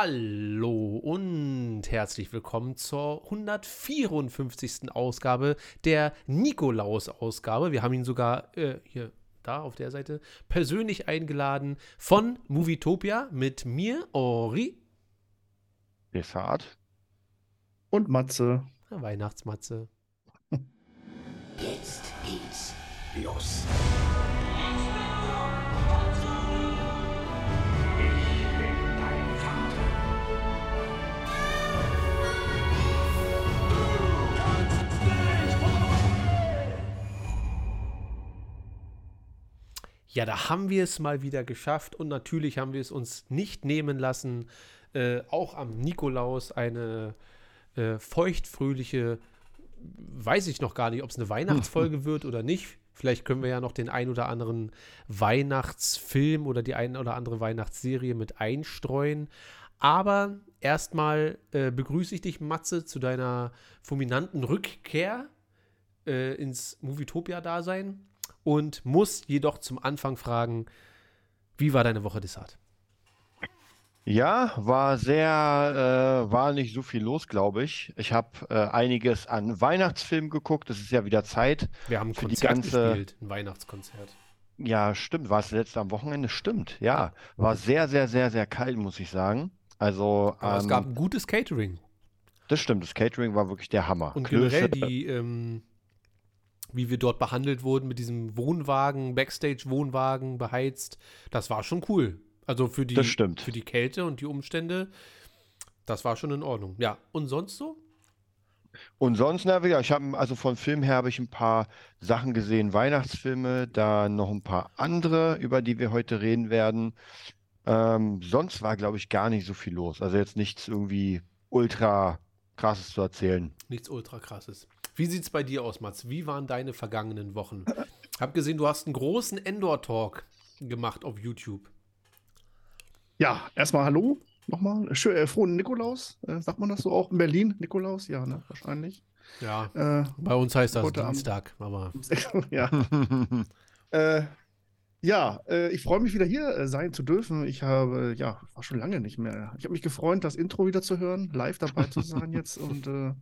Hallo und herzlich willkommen zur 154. Ausgabe der Nikolaus-Ausgabe. Wir haben ihn sogar äh, hier, da auf der Seite, persönlich eingeladen von Movietopia mit mir, Ori. Desart. Und Matze. Weihnachtsmatze. Jetzt geht's los. Ja, da haben wir es mal wieder geschafft und natürlich haben wir es uns nicht nehmen lassen, äh, auch am Nikolaus eine äh, feuchtfröhliche, weiß ich noch gar nicht, ob es eine Weihnachtsfolge wird oder nicht. Vielleicht können wir ja noch den ein oder anderen Weihnachtsfilm oder die ein oder andere Weihnachtsserie mit einstreuen. Aber erstmal äh, begrüße ich dich, Matze, zu deiner fulminanten Rückkehr äh, ins Movietopia-Dasein und muss jedoch zum Anfang fragen, wie war deine Woche Desart? Ja, war sehr, äh, war nicht so viel los, glaube ich. Ich habe äh, einiges an Weihnachtsfilmen geguckt. Es ist ja wieder Zeit. Wir haben ein für die Konzert ganze- gespielt, ein Weihnachtskonzert. Ja, stimmt. War es letzte am Wochenende? Stimmt. Ja, war sehr, sehr, sehr, sehr kalt, muss ich sagen. Also, Aber es ähm, gab ein gutes Catering. das stimmt. Das Catering war wirklich der Hammer. Und Klöße, generell die, ähm, wie wir dort behandelt wurden mit diesem Wohnwagen, Backstage-Wohnwagen beheizt, das war schon cool. Also für die, für die Kälte und die Umstände, das war schon in Ordnung. Ja, und sonst so? Und sonst, na ja, ich habe, also von Film her habe ich ein paar Sachen gesehen, Weihnachtsfilme, da noch ein paar andere, über die wir heute reden werden. Ähm, sonst war, glaube ich, gar nicht so viel los. Also jetzt nichts irgendwie ultra krasses zu erzählen. Nichts ultra krasses. Wie sieht's bei dir aus, Mats? Wie waren deine vergangenen Wochen? Hab gesehen, du hast einen großen Endor-Talk gemacht auf YouTube. Ja, erstmal Hallo nochmal. Schön, äh, frohen Nikolaus. Äh, sagt man das so auch in Berlin? Nikolaus? Ja, ne? Wahrscheinlich. Ja, Äh, bei uns heißt das. Dienstag, aber ja. Äh, ja, äh, ich freue mich wieder hier äh, sein zu dürfen. Ich habe, ja, war schon lange nicht mehr. Ich habe mich gefreut, das Intro wieder zu hören, live dabei zu sein jetzt. Und äh,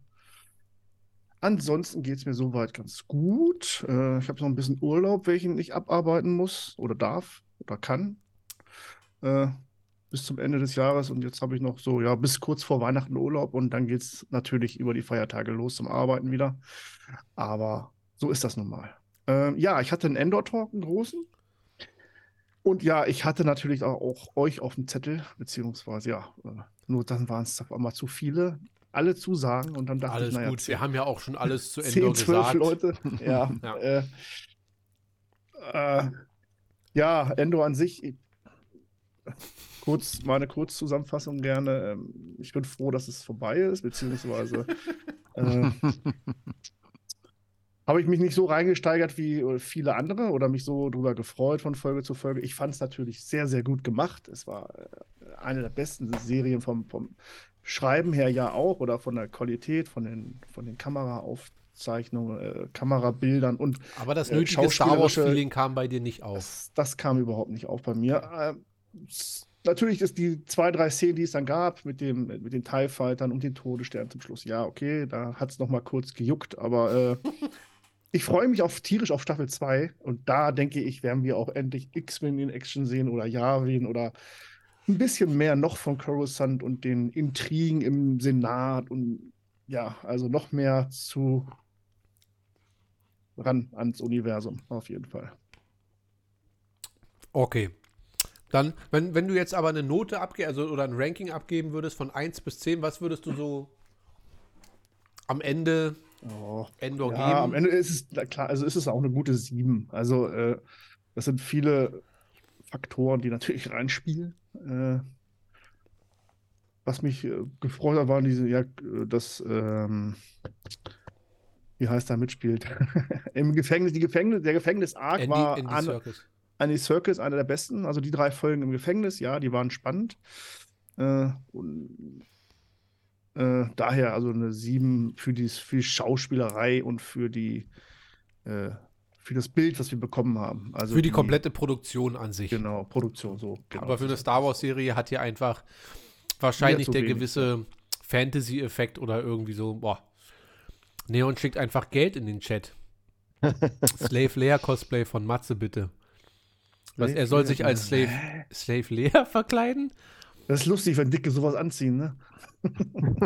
ansonsten geht es mir soweit ganz gut. Äh, ich habe noch ein bisschen Urlaub, welchen ich abarbeiten muss oder darf oder kann. Äh, bis zum Ende des Jahres. Und jetzt habe ich noch so, ja, bis kurz vor Weihnachten Urlaub. Und dann geht es natürlich über die Feiertage los zum Arbeiten wieder. Aber so ist das nun mal. Ähm, ja, ich hatte einen Endor-Talk, einen großen. Und ja, ich hatte natürlich auch, auch euch auf dem Zettel, beziehungsweise ja, äh, nur dann waren es auf einmal zu viele, alle Zusagen und dann dachte alles ich, naja, gut. Wir haben ja auch schon alles zu Ende 10, 12 gesagt. Leute. Ja, Ja. Äh, äh, ja, Endo an sich, ich- kurz, meine Kurzzusammenfassung gerne. Ähm, ich bin froh, dass es vorbei ist, beziehungsweise äh, habe ich mich nicht so reingesteigert wie viele andere oder mich so drüber gefreut von Folge zu Folge. Ich fand es natürlich sehr, sehr gut gemacht. Es war äh, eine der besten Serien vom, vom Schreiben her ja auch oder von der Qualität, von den, von den Kameraaufzeichnungen, äh, Kamerabildern und Aber das äh, nötige Star schauspielerische- Wars-Feeling kam bei dir nicht auf. das, das kam überhaupt nicht auf bei mir. S- natürlich ist die zwei, drei Szenen, die es dann gab, mit, dem, mit den TIE Fightern und den Todessternen zum Schluss, ja, okay, da hat es nochmal kurz gejuckt, aber äh, ich freue mich auf tierisch auf Staffel 2 und da denke ich, werden wir auch endlich X-Wing in Action sehen oder Yavin oder ein bisschen mehr noch von Coruscant und den Intrigen im Senat und ja, also noch mehr zu ran ans Universum, auf jeden Fall. Okay. Dann, wenn, wenn du jetzt aber eine Note abgeben, also oder ein Ranking abgeben würdest von 1 bis 10, was würdest du so am Ende Oh. Endor Ja, am geben? Ende ist es, klar, also ist es auch eine gute 7. Also, äh, das sind viele Faktoren, die natürlich reinspielen. Äh, was mich äh, gefreut hat, waren diese, ja, äh, das, ähm, wie heißt er mitspielt? Im Gefängnis, die Gefängnis, der Gefängnis-Arc Andy, war Andy an, Serkis. Andy Circus, einer der besten. Also die drei Folgen im Gefängnis, ja, die waren spannend. Äh, und, äh, daher also eine 7 für die, für die Schauspielerei und für die äh, für das Bild, was wir bekommen haben. Also Für die komplette Produktion an sich. genau, Produktion so. Genau. Aber für eine Star Wars-Serie hat hier einfach Wahrscheinlich der wenig, gewisse Fantasy-Effekt oder irgendwie so, boah. Neon schickt einfach Geld in den Chat. Slave Leia Cosplay von Matze, bitte. Was, er soll sich als Slave, Slave Leia verkleiden? Das ist lustig, wenn Dicke sowas anziehen, ne? Hm.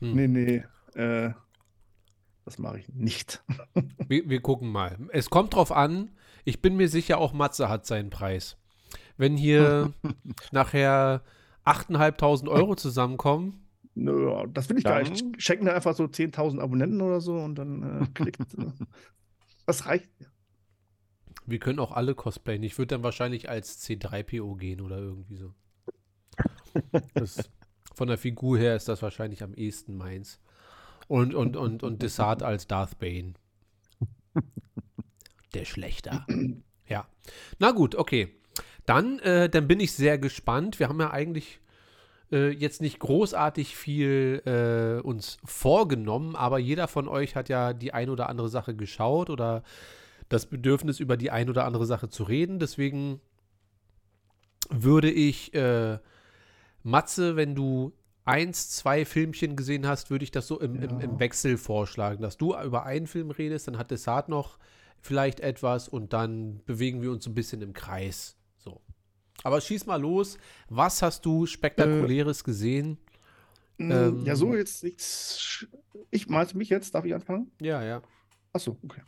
Nee, nee. Äh, das mache ich nicht. Wir, wir gucken mal. Es kommt drauf an. Ich bin mir sicher, auch Matze hat seinen Preis. Wenn hier nachher 8.500 Euro zusammenkommen, Nö, das will ich gar nicht. Ich Schenken da einfach so 10.000 Abonnenten oder so und dann äh, klickt. äh, das reicht. wir können auch alle cosplayen. Ich würde dann wahrscheinlich als C3PO gehen oder irgendwie so. Das, von der Figur her ist das wahrscheinlich am ehesten meins. Und, und, und, und Desart als Darth Bane. Der Schlechter. Ja. Na gut, okay. Dann, äh, dann bin ich sehr gespannt. Wir haben ja eigentlich äh, jetzt nicht großartig viel äh, uns vorgenommen, aber jeder von euch hat ja die ein oder andere Sache geschaut oder das Bedürfnis, über die ein oder andere Sache zu reden. Deswegen würde ich, äh, Matze, wenn du eins, zwei Filmchen gesehen hast, würde ich das so im, im, im Ja. Wechsel vorschlagen, dass du über einen Film redest, dann hat Desart noch vielleicht etwas und dann bewegen wir uns so ein bisschen im Kreis. So. Aber schieß mal los. Was hast du Spektakuläres gesehen? Ähm, ja, so jetzt nichts. Ich meinst du mich jetzt? Darf ich anfangen? Ja, ja. Achso, okay.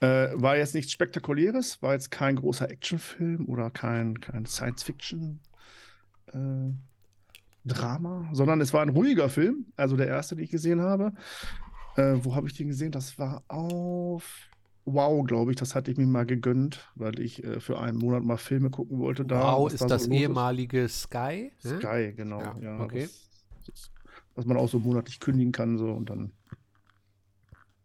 Äh, war jetzt nichts Spektakuläres, war jetzt kein großer Actionfilm oder kein, kein Science-Fiction-Drama, sondern es war ein ruhiger Film, also der erste, den ich gesehen habe. Äh, wo habe ich den gesehen? Das war auf Wow, glaube ich. Das hatte ich mir mal gegönnt, weil ich äh, für einen Monat mal Filme gucken wollte. Da, wow, ist da so das los ehemalige Sky? Hm? Sky, genau. Ja, Ja, okay. was man auch so monatlich kündigen kann, so und dann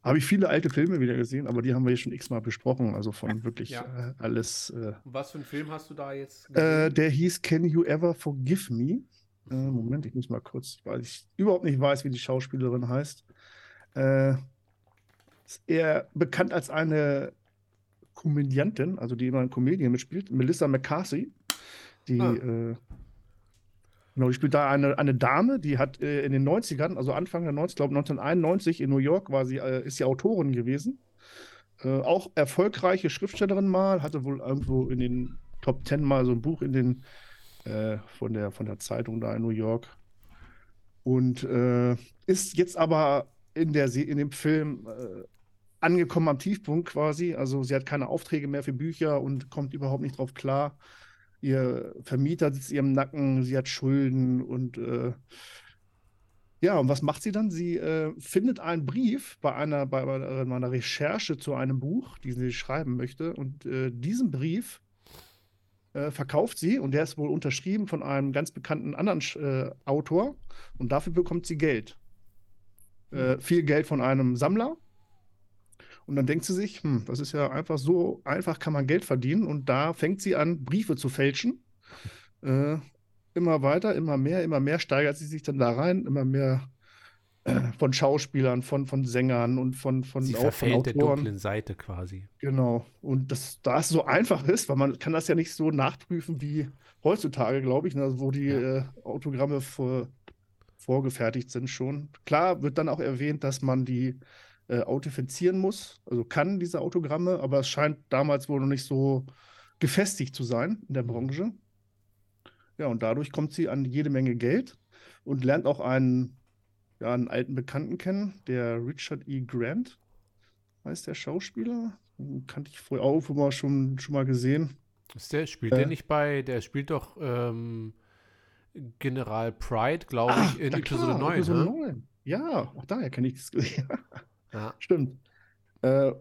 habe ich viele alte Filme wieder gesehen, aber die haben wir hier schon x-mal besprochen, also von wirklich Ja. äh, alles. Äh, Was für einen Film hast du da jetzt äh, der hieß Can You Ever Forgive Me? Äh, Moment, ich muss mal kurz, weil ich überhaupt nicht weiß, wie die Schauspielerin heißt. Äh, ist eher bekannt als eine Komödiantin, also die immer in Komödien mitspielt, Melissa McCarthy. Die, Ah. äh, genau, die spielt da eine, eine Dame, die hat äh, in den 90ern, also Anfang der 90, glaube 1991 in New York war sie, äh, ist sie Autorin gewesen. Äh, auch erfolgreiche Schriftstellerin mal, hatte wohl irgendwo in den Top Ten mal so ein Buch in den äh, von der von der Zeitung da in New York und äh, ist jetzt aber in der in dem Film äh, angekommen am Tiefpunkt quasi. Also sie hat keine Aufträge mehr für Bücher und kommt überhaupt nicht drauf klar. Ihr Vermieter sitzt ihr im Nacken, sie hat Schulden und äh, ja, und was macht sie dann? Sie äh, findet einen Brief bei einer, bei, bei Recherche zu einem Buch, den sie schreiben möchte. Und äh, diesen Brief äh, verkauft sie und der ist wohl unterschrieben von einem ganz bekannten anderen äh, Autor und dafür bekommt sie Geld. Äh, viel Geld von einem Sammler. Und dann denkt sie sich, hm, das ist ja einfach so einfach, kann man Geld verdienen. Und da fängt sie an, Briefe zu fälschen. Äh, immer weiter, immer mehr, immer mehr steigert sie sich dann da rein, immer mehr von Schauspielern, von, von Sängern und von, von, Sie auch von verfällt der Autoren. dunklen Seite quasi. Genau. Und das, da es so einfach ist, weil man kann das ja nicht so nachprüfen wie heutzutage, glaube ich, ne, wo die Ja. äh, Autogramme vor, vorgefertigt sind schon. Klar wird dann auch erwähnt, dass man die äh, authentifizieren muss, also kann diese Autogramme, aber es scheint damals wohl noch nicht so gefestigt zu sein in der Branche. Ja, und dadurch kommt sie an jede Menge Geld und lernt auch einen, ja, einen alten Bekannten kennen, der Richard E. Grant heißt der Schauspieler. Den kannte ich vorher auch immer schon, schon mal gesehen. Ist der, spielt Äh. der nicht bei, der spielt doch ähm, General Pride, glaube Ah, ich, in ja Episode klar, 9. Episode ne? 9. Ja, auch daher kenne ich das. Ja. Stimmt. Äh,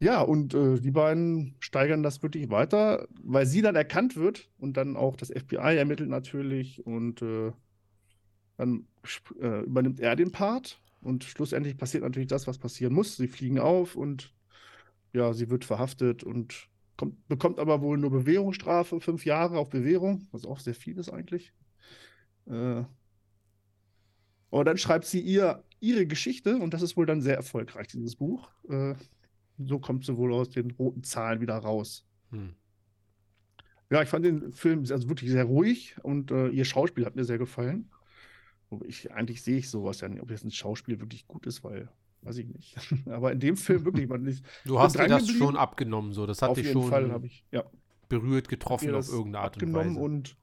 ja, und äh, die beiden steigern das wirklich weiter, weil sie dann erkannt wird und dann auch das FBI ermittelt natürlich und äh, dann äh, übernimmt er den Part und schlussendlich passiert natürlich das, was passieren muss. Sie fliegen auf und ja, sie wird verhaftet und kommt, bekommt aber wohl nur Bewährungsstrafe, fünf Jahre auf Bewährung, was auch sehr viel ist eigentlich. Äh, und dann schreibt sie ihr ihre Geschichte und das ist wohl dann sehr erfolgreich, dieses Buch. Äh, so kommt sie wohl aus den roten Zahlen wieder raus. Hm. Ja, ich fand den Film also wirklich sehr ruhig und äh, ihr Schauspiel hat mir sehr gefallen. Ich, eigentlich sehe ich sowas ja nicht, ob jetzt ein Schauspiel wirklich gut ist, weil, weiß ich nicht. Aber in dem Film wirklich, man ist Du hast dir das schon abgenommen, so. Das hat auf dich jeden schon Fall habe ich, ja, berührt, getroffen auf das irgendeine Art und Weise. und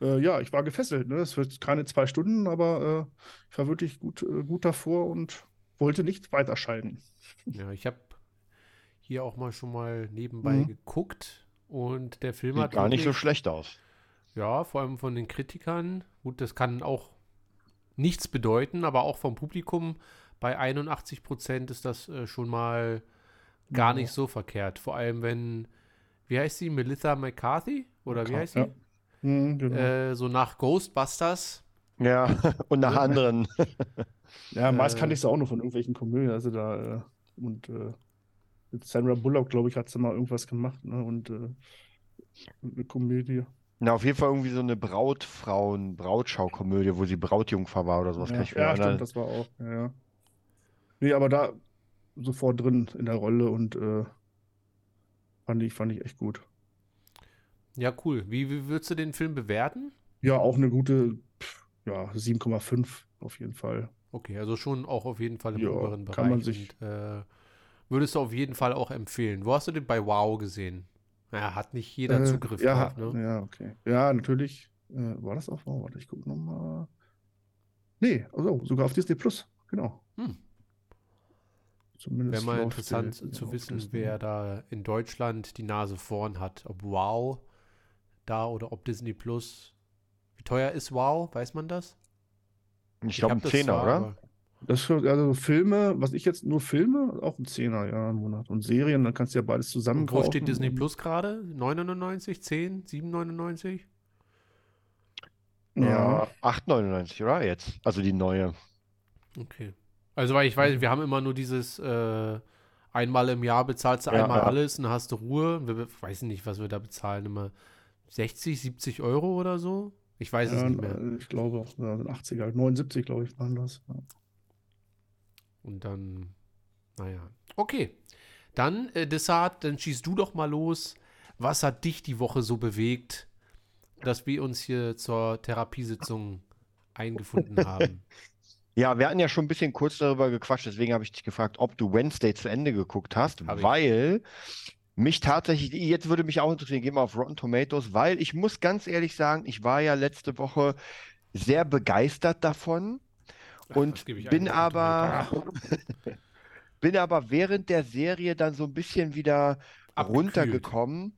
äh, ja, ich war gefesselt. Ne? Es wird keine zwei Stunden, aber äh, ich war wirklich gut, äh, gut davor und wollte nicht weiterschalten. Ja, ich habe hier auch mal schon mal nebenbei Mhm. geguckt und der Film Sieht hat gar nicht so schlecht aus. Ja, vor allem von den Kritikern. Gut, das kann auch nichts bedeuten, aber auch vom Publikum bei 81 Prozent ist das äh, schon mal gar Ja. nicht so verkehrt. Vor allem, wenn, wie heißt sie, Melissa McCarthy? Oder wie heißt sie? ja. Mhm, genau. Äh, so nach Ghostbusters. Ja, und nach anderen. Ja, meist Äh, kannte ich es auch nur von irgendwelchen Komödien. Also da, äh, und äh, mit Sandra Bullock, glaube ich, hat sie mal irgendwas gemacht, ne? Und äh, eine Komödie. Na, auf jeden Fall irgendwie so eine Brautfrauen, Brautschaukomödie, wo sie Brautjungfer war oder sowas. Ja, kann ich mir ja stimmt, das war auch. Ja, ja. Nee, aber da sofort drin in der Rolle und äh, fand ich, fand ich echt gut. Ja, cool. Wie, wie würdest du den Film bewerten? Ja, auch eine gute, ja, 7,5 auf jeden Fall. Okay, also schon auch auf jeden Fall im Ja, oberen Bereich. kann man sich- Und, äh, würdest du auf jeden Fall auch empfehlen. Wo hast du den bei Wow gesehen? Ja, hat nicht jeder Äh, Zugriff ja, drauf, ne? ja, okay. Ja, natürlich. Äh, war das auch? Oh, warte, ich gucke nochmal. Nee, also sogar auf Disney Plus, genau. Hm. Zumindest Wäre mal interessant der- zu auf wissen, Disney. wer da in Deutschland die Nase vorn hat. Ob Wow da oder ob Disney Plus. Wie teuer ist Wow? Weiß man das? Ich glaube, hab ein Zehner, oder? Das also Filme, was ich jetzt nur Filme, auch ein Zehner, ja, im Monat. Und Serien, dann kannst du ja beides zusammen Und wo steht kaufen Disney Plus gerade? 9,99? 10? 7,99? Ja, Ja, 8,99, oder? Jetzt. Also die neue. Okay. Also, weil ich weiß, wir haben immer nur dieses äh, einmal im Jahr bezahlst du Ja, einmal ja. alles und dann hast du Ruhe. Wir, weiß nicht, was wir da bezahlen. Immer 60, 70 Euro oder so? Ich weiß es nicht mehr. äh, ich glaube auch, ja, 80er, 79, glaube ich, waren das. Und dann, naja. Okay. Dann, äh, Desart, dann schießt du doch mal los. Was hat dich die Woche so bewegt, dass wir uns hier zur Therapiesitzung eingefunden haben? Ja, wir hatten ja schon ein bisschen kurz darüber gequatscht, deswegen habe ich dich gefragt, ob du Wednesday zu Ende geguckt hast, Hab ich. weil mich tatsächlich, jetzt würde mich auch interessieren, gehen wir auf Rotten Tomatoes, weil ich muss ganz ehrlich sagen, ich war ja letzte Woche sehr begeistert davon und ich bin aber, bin aber während der Serie dann so ein bisschen wieder Abgekühlt. runtergekommen.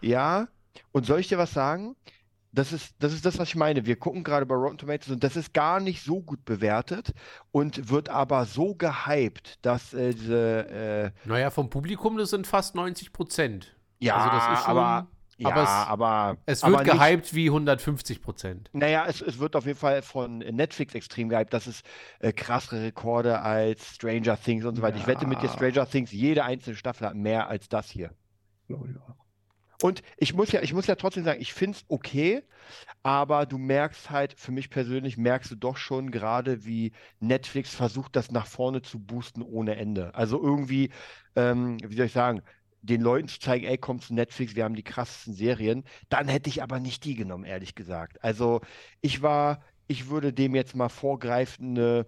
Ja, und soll ich dir was sagen? Das ist, das ist das, was ich meine. Wir gucken gerade bei Rotten Tomatoes und das ist gar nicht so gut bewertet und wird aber so gehypt, dass äh, diese, äh, Naja, vom Publikum, das sind fast 90 Prozent. ja, Also das ist schon- aber, ja, aber es- aber, Es aber wird nicht- gehypt wie 150 Prozent. Naja, es, es wird auf jeden Fall von Netflix extrem gehypt. Das ist äh, krassere Rekorde als Stranger Things und so weiter. Ich wette mit dir, Ja. Stranger Things, jede einzelne Staffel hat mehr als das hier. Glaube ich auch. Und ich muss ja, ich muss ja trotzdem sagen, ich finde es okay, aber du merkst halt, für mich persönlich merkst du doch schon gerade, wie Netflix versucht, das nach vorne zu boosten ohne Ende. Also irgendwie, ähm, wie soll ich sagen, den Leuten zu zeigen, ey, komm zu Netflix, wir haben die krassesten Serien, dann hätte ich aber nicht die genommen, ehrlich gesagt. Also ich war, ich würde dem jetzt mal vorgreifend eine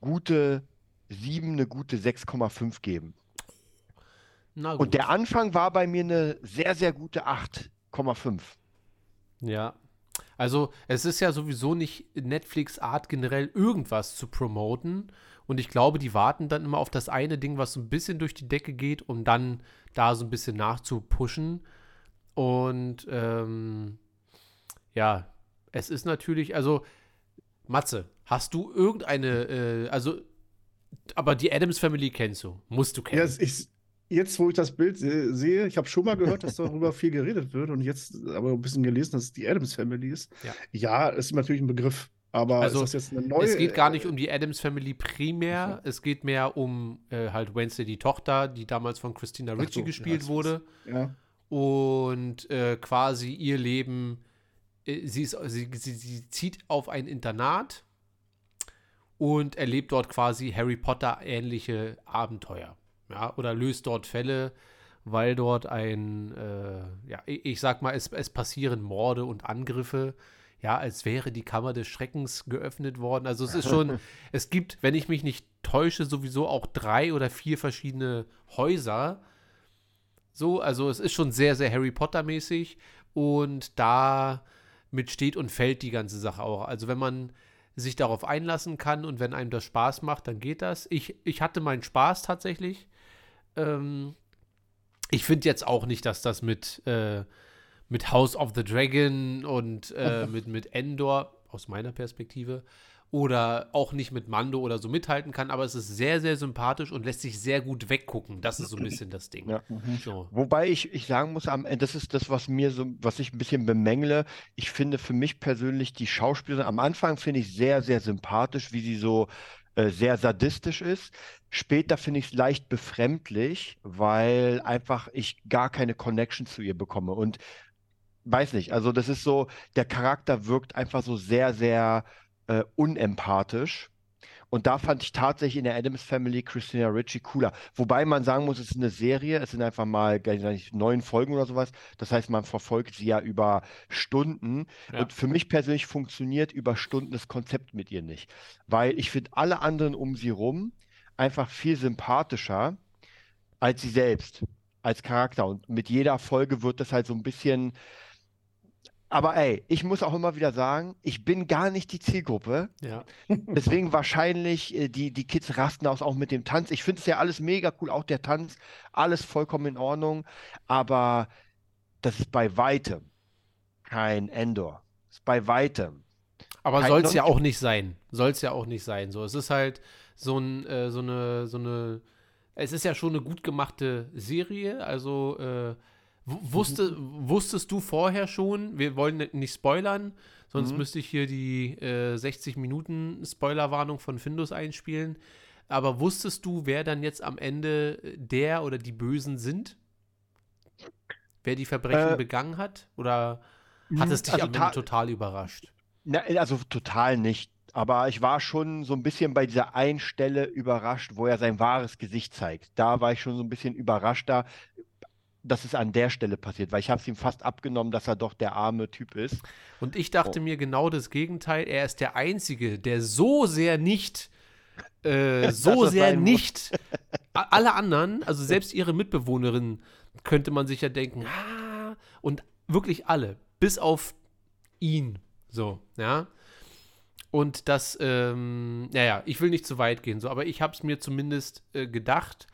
gute 7, eine gute 6,5 geben. Und der Anfang war bei mir eine sehr, sehr gute 8,5. Ja. Also, es ist ja sowieso nicht Netflix Art generell irgendwas zu promoten. Und ich glaube, die warten dann immer auf das eine Ding, was so ein bisschen durch die Decke geht, um dann da so ein bisschen nachzupushen. Und ähm, ja, es ist natürlich, also, Matze, hast du irgendeine, äh, also, aber die Adams Family kennst du, musst du kennen. Ja, ich, jetzt, wo ich das Bild se sehe, ich habe schon mal gehört, dass darüber viel geredet wird und jetzt aber ein bisschen gelesen, dass es die Adams Family ist. Ja. Ja, ist natürlich ein Begriff, aber Also, ist das jetzt eine neue? Es geht gar nicht um die Adams Family primär. Es geht mehr um äh, halt Wednesday, die Tochter, die damals von Christina Ricci so, gespielt ja, wurde. Ja, Und äh, quasi ihr Leben, äh, sie, ist, sie, sie, sie zieht auf ein Internat und erlebt dort quasi Harry Potter ähnliche Abenteuer. Ja, oder löst dort Fälle, weil dort ein, äh, ja, ich, ich sag mal, es, es passieren Morde und Angriffe ja, als wäre die Kammer des Schreckens geöffnet worden. Also es ist schon, es gibt, wenn ich mich nicht täusche, sowieso auch drei oder vier verschiedene Häuser. So, also es ist schon sehr, sehr Harry Potter-mäßig und da mit steht und fällt die ganze Sache auch. Also wenn man sich darauf einlassen kann und wenn einem das Spaß macht, dann geht das. Ich, ich hatte meinen Spaß tatsächlich. Ähm, ich finde jetzt auch nicht, dass das mit äh, mit House of the Dragon und äh, mit, mit Endor, aus meiner Perspektive, oder auch nicht mit Mando oder so mithalten kann, aber es ist sehr, sehr sympathisch und lässt sich sehr gut weggucken. Das ist so ein bisschen das Ding. Ja. So. Wobei ich, ich sagen muss, das ist das, was mir so, was ich ein bisschen bemängle. Ich finde für mich persönlich die Schauspielerin am Anfang finde ich sehr, sehr sympathisch, wie sie so äh, sehr sadistisch ist. Später finde ich es leicht befremdlich, weil einfach ich gar keine Connection zu ihr bekomme. Und weiß nicht, also das ist so, der Charakter wirkt einfach so sehr, sehr äh, unempathisch. Und da fand ich tatsächlich in der Adams Family Christina Ritchie cooler. Wobei man sagen muss, es ist eine Serie, es sind einfach mal nicht, neun Folgen oder sowas. Das heißt, man verfolgt sie ja über Stunden. Ja. Und für mich persönlich funktioniert über Stunden das Konzept mit ihr nicht. Weil ich finde alle anderen um sie rum einfach viel sympathischer als sie selbst, als Charakter. Und mit jeder Folge wird das halt so ein bisschen aber ey, ich muss auch immer wieder sagen, ich bin gar nicht die Zielgruppe. Ja. Deswegen wahrscheinlich, äh, die, die Kids rasten aus auch mit dem Tanz. Ich finde es ja alles mega cool, auch der Tanz, alles vollkommen in Ordnung. Aber das ist bei weitem kein Endor. Das ist bei weitem. Aber soll es ja auch nicht sein. Soll es ja auch nicht sein. So, es ist halt so, ein, äh, so, eine, so eine. Es ist ja schon eine gut gemachte Serie. Also äh, Wusste, wusstest du vorher schon, wir wollen nicht spoilern, sonst mhm. müsste ich hier die äh, 60 Minuten Spoilerwarnung von Findus einspielen. Aber wusstest du, wer dann jetzt am Ende der oder die Bösen sind? Wer die Verbrechen äh, begangen hat? Oder hat es dich also am Ende total überrascht? Na, also total nicht. Aber ich war schon so ein bisschen bei dieser einen Stelle überrascht, wo er sein wahres Gesicht zeigt. Da war ich schon so ein bisschen überraschter dass es an der Stelle passiert, weil ich habe es ihm fast abgenommen, dass er doch der arme Typ ist. Und ich dachte oh. mir genau das Gegenteil. Er ist der Einzige, der so sehr nicht, äh, so sehr nicht. alle anderen, also selbst ihre Mitbewohnerin, könnte man sich ja denken, ah, und wirklich alle, bis auf ihn, so, ja. Und das, ähm, naja, ich will nicht zu weit gehen, so, aber ich habe es mir zumindest äh, gedacht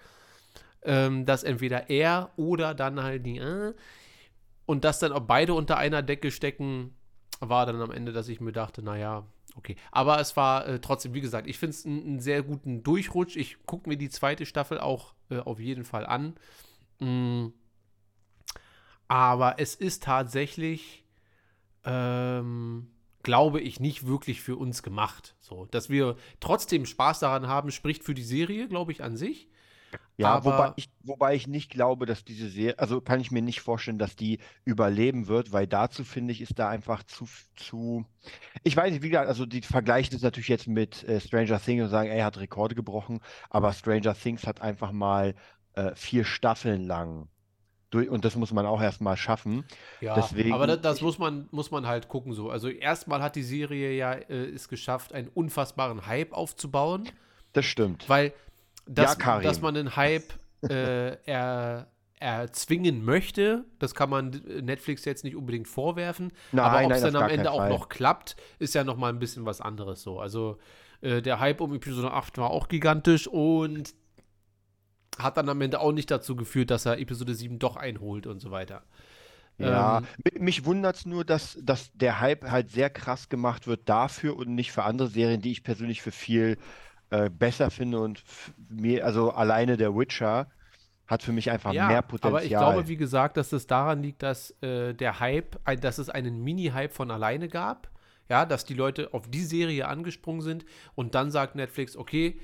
ähm, dass entweder er oder dann halt die äh, und dass dann auch beide unter einer Decke stecken, war dann am Ende, dass ich mir dachte, naja, okay. Aber es war äh, trotzdem, wie gesagt, ich finde es einen sehr guten Durchrutsch. Ich gucke mir die zweite Staffel auch äh, auf jeden Fall an. Mm. Aber es ist tatsächlich, ähm, glaube ich, nicht wirklich für uns gemacht. So, dass wir trotzdem Spaß daran haben, spricht für die Serie, glaube ich, an sich. Ja, wobei ich, wobei ich nicht glaube, dass diese Serie, also kann ich mir nicht vorstellen, dass die überleben wird, weil dazu finde ich, ist da einfach zu, zu, ich weiß nicht, wie gesagt, also die vergleichen das natürlich jetzt mit äh, Stranger Things und sagen, ey, er hat Rekorde gebrochen, aber Stranger Things hat einfach mal äh, vier Staffeln lang durch, und das muss man auch erstmal schaffen. Ja, Deswegen, aber das, das, muss, man, muss man halt gucken so. Also erstmal hat die Serie ja äh, es geschafft, einen unfassbaren Hype aufzubauen. Das stimmt. Weil dass, ja, dass man den Hype äh, er, erzwingen möchte. Das kann man Netflix jetzt nicht unbedingt vorwerfen. Nein, aber ob es dann am Ende auch noch klappt, ist ja noch mal ein bisschen was anderes so. Also äh, der Hype um Episode 8 war auch gigantisch und hat dann am Ende auch nicht dazu geführt, dass er Episode 7 doch einholt und so weiter. Ja, ähm, mich wundert es nur, dass, dass der Hype halt sehr krass gemacht wird dafür und nicht für andere Serien, die ich persönlich für viel äh, besser finde und mir, also alleine der Witcher hat für mich einfach ja, mehr Potenzial. Aber ich glaube, wie gesagt, dass es daran liegt, dass äh, der Hype, dass es einen Mini-Hype von alleine gab. Ja, dass die Leute auf die Serie angesprungen sind und dann sagt Netflix, okay,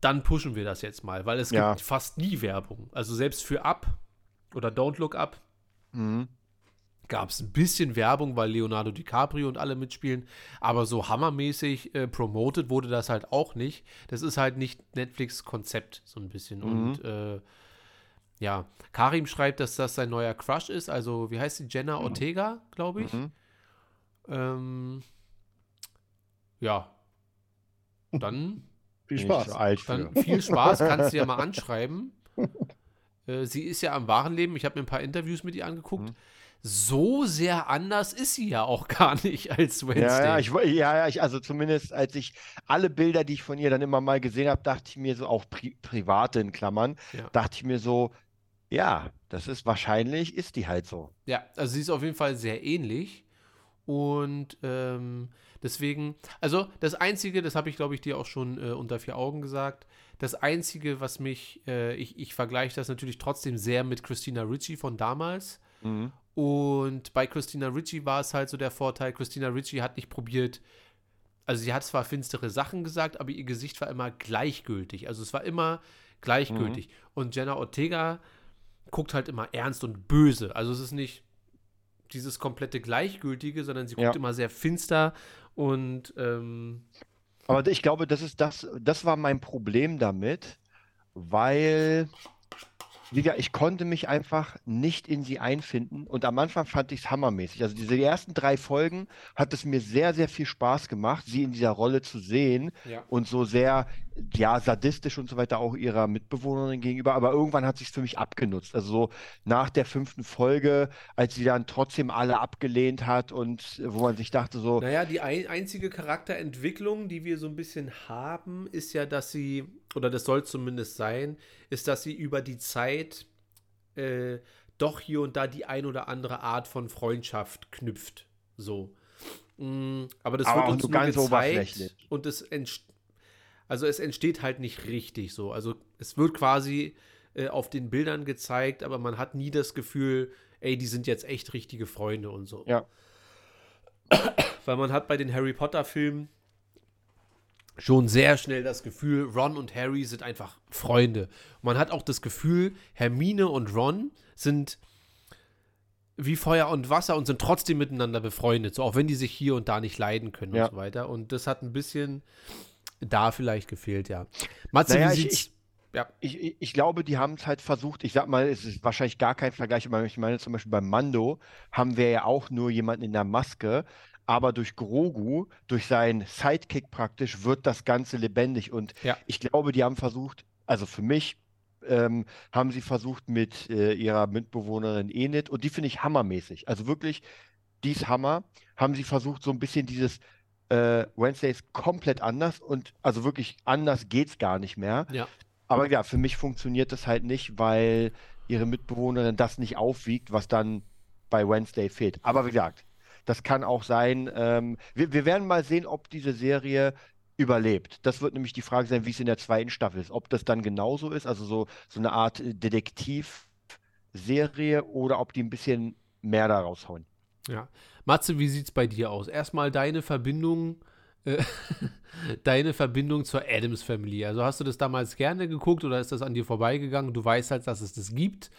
dann pushen wir das jetzt mal, weil es ja. gibt fast nie Werbung. Also selbst für Up oder Don't Look Up mhm gab es ein bisschen Werbung, weil Leonardo DiCaprio und alle mitspielen, aber so hammermäßig äh, promoted wurde das halt auch nicht. Das ist halt nicht Netflix-Konzept, so ein bisschen. Mhm. Und äh, ja, Karim schreibt, dass das sein neuer Crush ist. Also, wie heißt sie? Jenna Ortega, glaube ich. Mhm. Ähm, ja. Dann, Viel Spaß. alt dann viel Spaß, kannst du ja mal anschreiben. Äh, sie ist ja am wahren Leben, ich habe mir ein paar Interviews mit ihr angeguckt. Mhm. So sehr anders ist sie ja auch gar nicht als Wednesday. Ja, ja, ich, ja, ja, ich, also zumindest als ich alle Bilder, die ich von ihr dann immer mal gesehen habe, dachte ich mir so, auch pri private in Klammern, Ja. dachte ich mir so, ja, das ist wahrscheinlich, ist die halt so. Ja, also sie ist auf jeden Fall sehr ähnlich. Und ähm, deswegen, also das Einzige, das habe ich, glaube ich, dir auch schon äh, unter vier Augen gesagt, das Einzige, was mich, äh, ich, ich vergleiche das natürlich trotzdem sehr mit Christina Ricci von damals. Mhm. Und bei Christina Ricci war es halt so der Vorteil, Christina Ricci hat nicht probiert, also sie hat zwar finstere Sachen gesagt, aber ihr Gesicht war immer gleichgültig. Also es war immer gleichgültig. Und Jenna Ortega guckt halt immer ernst und böse. Also es ist nicht dieses komplette Gleichgültige, sondern sie guckt Ja. immer sehr finster und ähm, Aber ich glaube, das ist das, das war mein Problem damit, weil, wie gesagt, ich konnte mich einfach nicht in sie einfinden und am Anfang fand ich es hammermäßig. Also diese ersten drei Folgen hat es mir sehr, sehr viel Spaß gemacht, sie in dieser Rolle zu sehen ja. und so sehr, ja, sadistisch und so weiter auch ihrer Mitbewohnerin gegenüber, aber irgendwann hat sich für mich abgenutzt. Also so nach der fünften Folge, als sie dann trotzdem alle abgelehnt hat und wo man sich dachte so, Naja, die ein, einzige Charakterentwicklung, die wir so ein bisschen haben, ist ja, dass sie, oder das soll zumindest sein, ist, dass sie über die Zeit äh, doch hier und da die ein oder andere Art von Freundschaft knüpft. So. Mm, aber das Aber wird auch uns nur ganz gezeigt und es entsteht, also es entsteht halt nicht richtig so. Also es wird quasi äh, auf den Bildern gezeigt, aber man hat nie das Gefühl, ey, die sind jetzt echt richtige Freunde und so. ja. Weil man hat bei den Harry Potter-Filmen schon sehr schnell das Gefühl, Ron und Harry sind einfach Freunde. Und man hat auch das Gefühl, Hermine und Ron sind wie Feuer und Wasser und sind trotzdem miteinander befreundet, so auch wenn die sich hier und da nicht leiden können Ja. und so weiter. Und das hat ein bisschen da vielleicht gefehlt, ja. Matze, Naja, wie ich- sieht's? ich- ja, Ich, ich- ich glaube, die haben es halt versucht. Ich sag mal, es ist wahrscheinlich gar kein Vergleich, aber ich meine zum Beispiel beim Mando haben wir ja auch nur jemanden in der Maske, aber durch Grogu, durch seinen Sidekick praktisch, wird das Ganze lebendig. Und Ja. ich glaube, die haben versucht, also für mich ähm, haben sie versucht mit äh, ihrer Mitbewohnerin Enid, und die finde ich hammermäßig. Also wirklich, die ist Hammer, haben sie versucht, so ein bisschen dieses äh, Wednesday ist komplett anders und also wirklich anders geht's gar nicht mehr. ja. Aber ja, für mich funktioniert das halt nicht, weil ihre Mitbewohnerin das nicht aufwiegt, was dann bei Wednesday fehlt. Aber wie gesagt, das kann auch sein. Ähm, wir, wir werden mal sehen, ob diese Serie überlebt. Das wird nämlich die Frage sein, wie es in der zweiten Staffel ist. Ob das dann genauso ist, also so, so eine Art äh, Detektivserie oder ob die ein bisschen mehr da raushauen. Ja. Matze, wie sieht's bei dir aus? Erstmal deine Verbindung, äh, deine Verbindung zur Adams Family. Also hast du das damals gerne geguckt oder ist das an dir vorbeigegangen? Du weißt halt, dass es das gibt.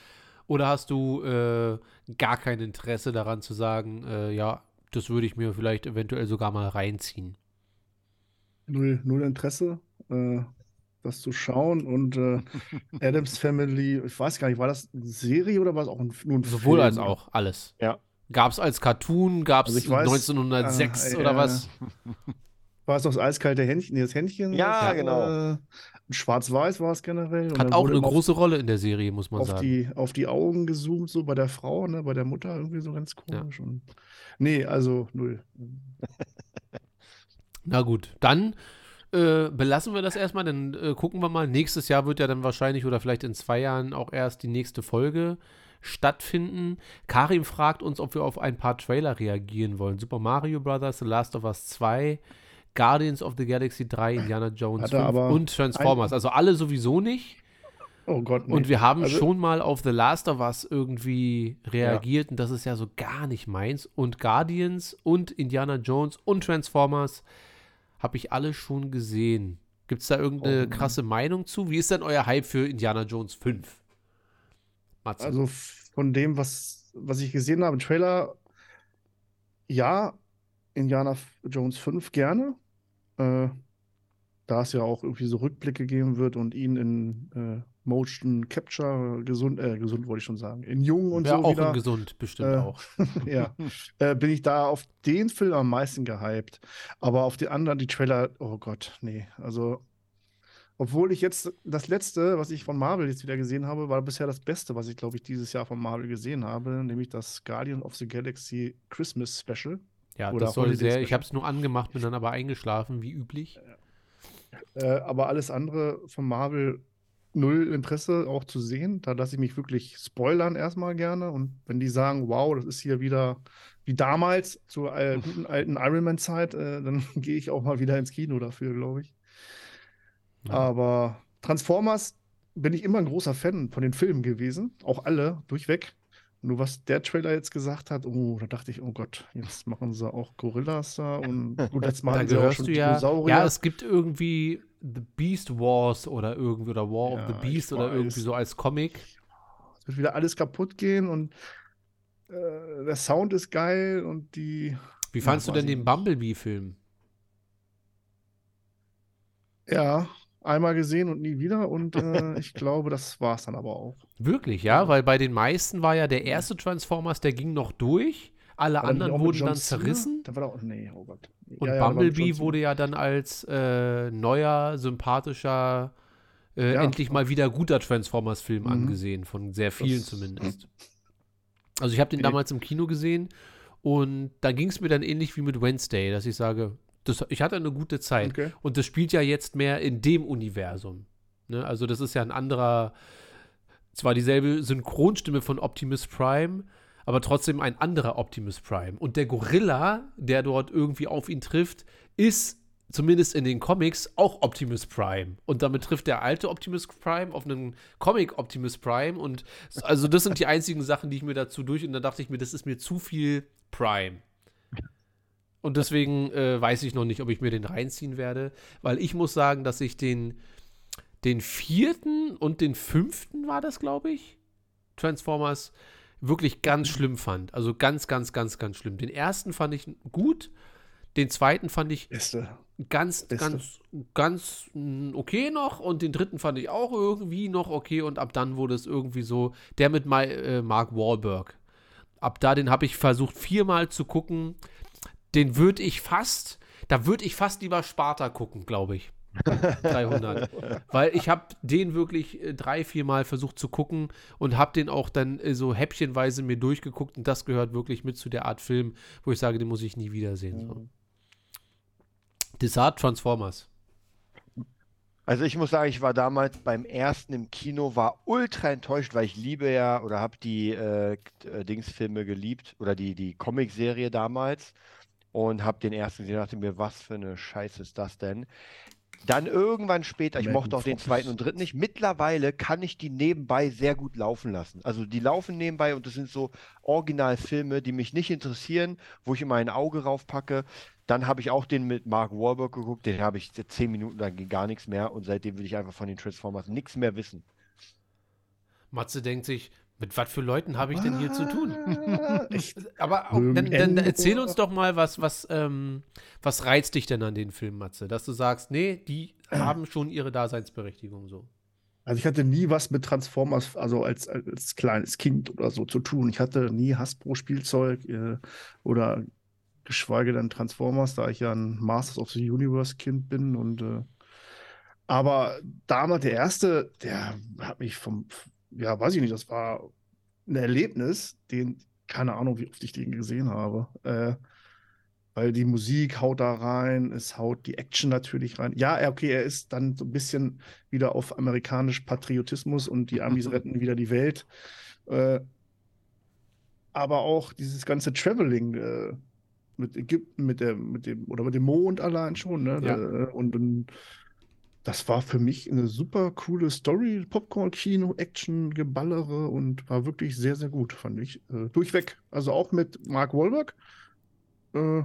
Oder hast du äh, gar kein Interesse daran zu sagen, äh, ja, das würde ich mir vielleicht eventuell sogar mal reinziehen? Null, null Interesse, äh, das zu schauen. Und äh, Adams Family, ich weiß gar nicht, war das eine Serie oder war es auch ein, nur ein Sowohl Film? als auch, alles. Ja. Gab es als Cartoon, gab es Also ich weiß, 1906 äh, oder was? War es noch das eiskalte Händchen? Nee, das Händchen? Ja, das, genau. Äh, Schwarz-Weiß war es generell. Und Hat auch eine immer auf- große Rolle in der Serie, muss man auf sagen. die, auf die Augen gezoomt, so bei der Frau, ne, bei der Mutter irgendwie so ganz komisch. Und, nee, also null. Na gut, dann äh, belassen wir das erstmal, dann äh, gucken wir mal. Nächstes Jahr wird ja dann wahrscheinlich oder vielleicht in zwei Jahren auch erst die nächste Folge stattfinden. Karim fragt uns, ob wir auf ein paar Trailer reagieren wollen. Super Mario Bros., The Last of Us 2, Guardians of the Galaxy 3, Indiana Jones Hat er 5 aber und Transformers. Also alle sowieso nicht. Oh Gott, nee. Und wir haben Also- schon mal auf The Last of Us irgendwie reagiert und das ist ja so gar nicht meins. Und Guardians und Indiana Jones und Transformers habe ich alle schon gesehen. Gibt es da irgendeine Oh. krasse Meinung zu? Wie ist denn euer Hype für Indiana Jones 5? Matze. Also von dem, was, was ich gesehen habe im Trailer, ja, Indiana Jones 5 gerne. Äh, da es ja auch irgendwie so Rückblicke geben wird und ihn in äh, Motion Capture, gesund, äh, gesund wollte ich schon sagen, in jung und Wäre so auch wieder. in gesund, bestimmt Äh, auch. ja, äh, bin ich da auf den Film am meisten gehypt. Aber auf die anderen, die Trailer, oh Gott, nee. Also, obwohl ich jetzt das letzte, was ich von Marvel jetzt wieder gesehen habe, war bisher das Beste, was ich, glaube ich, dieses Jahr von Marvel gesehen habe, nämlich das Guardian of the Galaxy Christmas Special. Ja, Oder das soll Holiday sehr. Ich habe es nur angemacht, bin dann aber eingeschlafen, wie üblich. Äh, aber alles andere von Marvel null Interesse auch zu sehen. Da lasse ich mich wirklich spoilern erstmal gerne. Und wenn die sagen, wow, das ist hier wieder wie damals zur äh, guten alten Iron Man-Zeit, äh, dann gehe ich auch mal wieder ins Kino dafür, glaube ich. Ja. Aber Transformers bin ich immer ein großer Fan von den Filmen gewesen. Auch alle, durchweg. Nur was der Trailer jetzt gesagt hat, oh, da dachte ich, oh Gott, jetzt machen sie auch Gorillas da und gut, letztes Mal hatten sie auch schon du ja. Dinosaurier. Ja, es gibt irgendwie The Beast Wars oder irgendwie oder War of Ja, the ich Beast oder irgendwie so als Comic. Es wird wieder alles kaputt gehen und äh, der Sound ist geil und die, Wie Ja, fandst du denn den. Bumblebee-Film? ja, einmal gesehen und nie wieder und äh, ich glaube, das war es dann aber auch. Wirklich, ja? Weil bei den meisten war ja der erste Transformers, der ging noch durch. Alle War anderen wurden dann zerrissen. Da war doch, nee, oh Gott. Und Ja, ja, Bumblebee wurde ja dann als äh, neuer, sympathischer, äh, endlich mal wieder guter Transformers-Film Mhm. angesehen, von sehr vielen Das- zumindest. Also ich habe den damals im Kino gesehen und da ging es mir dann ähnlich wie mit Wednesday, dass ich sage, das, ich hatte eine gute Zeit. Okay. Und das spielt ja jetzt mehr in dem Universum. Ne? Also das ist ja ein anderer, zwar dieselbe Synchronstimme von Optimus Prime, aber trotzdem ein anderer Optimus Prime. Und der Gorilla, der dort irgendwie auf ihn trifft, ist zumindest in den Comics auch Optimus Prime. Und damit trifft der alte Optimus Prime auf einen Comic Optimus Prime. Und also das sind die einzigen Sachen, die ich mir dazu durch. Und da dachte ich mir, das ist mir zu viel Prime. Und deswegen äh, weiß ich noch nicht, ob ich mir den reinziehen werde, weil ich muss sagen, dass ich den, den vierten und den fünften war das, glaube ich, Transformers wirklich ganz schlimm fand. Also ganz, ganz, ganz, ganz schlimm. Den ersten fand ich gut, den zweiten fand ich Beste. ganz, Beste. ganz, ganz okay noch und den dritten fand ich auch irgendwie noch okay und ab dann wurde es irgendwie so, der mit Ma äh, Mark Wahlberg. Ab da, den habe ich versucht viermal zu gucken. Den würde ich fast, da würde ich fast lieber Sparta gucken, glaube ich. 300. Weil ich habe den wirklich äh, drei, viermal versucht zu gucken und habe den auch dann äh, so häppchenweise mir durchgeguckt und das gehört wirklich mit zu der Art Film, wo ich sage, den muss ich nie wiedersehen. So. Desart Transformers. Also ich muss sagen, ich war damals beim ersten im Kino, war ultra enttäuscht, weil ich liebe ja oder habe die äh, Dingsfilme geliebt oder die, die Comicserie damals und habe den ersten gesehen und dachte mir, was für eine Scheiße ist das denn? Dann irgendwann später, ich mochte auch den zweiten und dritten nicht. Mittlerweile kann ich die nebenbei sehr gut laufen lassen. Also die laufen nebenbei und das sind so Originalfilme, die mich nicht interessieren, wo ich immer ein Auge raufpacke. Dann habe ich auch den mit Mark Wahlberg geguckt, den habe ich zehn Minuten, dann ging gar nichts mehr und seitdem will ich einfach von den Transformers nichts mehr wissen. Matze denkt sich, mit was für Leuten habe ich denn hier zu tun? Ich, Aber auch, dann, dann erzähl uns doch mal, was, was, ähm, was reizt dich denn an den Film, Matze? Dass du sagst, nee, die haben schon ihre Daseinsberechtigung so. also ich hatte nie was mit Transformers, also als, als kleines Kind oder so zu tun. Ich hatte nie Hasbro-Spielzeug äh, oder geschweige denn Transformers, da ich ja ein Masters of the Universe-Kind bin. Und äh, aber damals der erste, der hat mich vom, ja, weiß ich nicht, das war ein Erlebnis, den, keine Ahnung, wie oft ich den gesehen habe. Äh, weil die Musik haut da rein, es haut die Action natürlich rein. Ja, okay, er ist dann so ein bisschen wieder auf amerikanisch Patriotismus und die Amis retten wieder die Welt. Äh, aber auch dieses ganze Traveling äh, mit Ägypten, mit der, mit dem, oder mit dem Mond allein schon, ne? Ja. Äh, und, und das war für mich eine super coole Story, Popcorn-Kino, Action, Geballere und war wirklich sehr, sehr gut, fand ich. Äh, durchweg. Also auch mit Mark Wahlberg. Äh,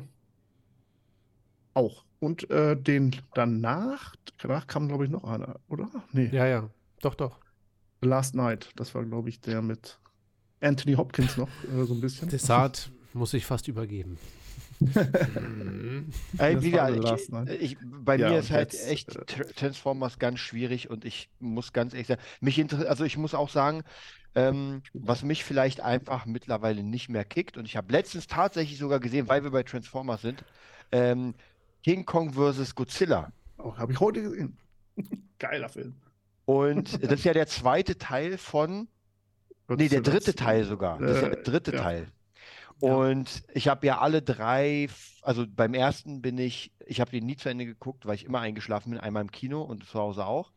auch. Und äh, den danach, danach kam, glaube ich, noch einer, oder? Nee, Ja, ja, doch, doch. The Last Night. Das war, glaube ich, der mit Anthony Hopkins noch, äh, so ein bisschen. Desart muss ich fast übergeben. Mhm. Äh, Das wie war gesagt, The Last ich, Night. ich, bei Ja, mir ist halt jetzt, echt äh, Tr- Transformers ganz schwierig und ich muss ganz ehrlich sagen, mich also ich muss auch sagen, ähm, was mich vielleicht einfach mittlerweile nicht mehr kickt und ich habe letztens tatsächlich sogar gesehen, weil wir bei Transformers sind, ähm, King Kong vs. Godzilla. Auch habe ich heute gesehen. Geiler Film. Und das ist ja der zweite Teil von, nee, der Godzilla. dritte Teil sogar. Das ist ja der Äh, dritte ja. Teil. Und ich habe ja alle drei, also beim ersten bin ich, ich habe den nie zu Ende geguckt, weil ich immer eingeschlafen bin, einmal im Kino und zu Hause auch.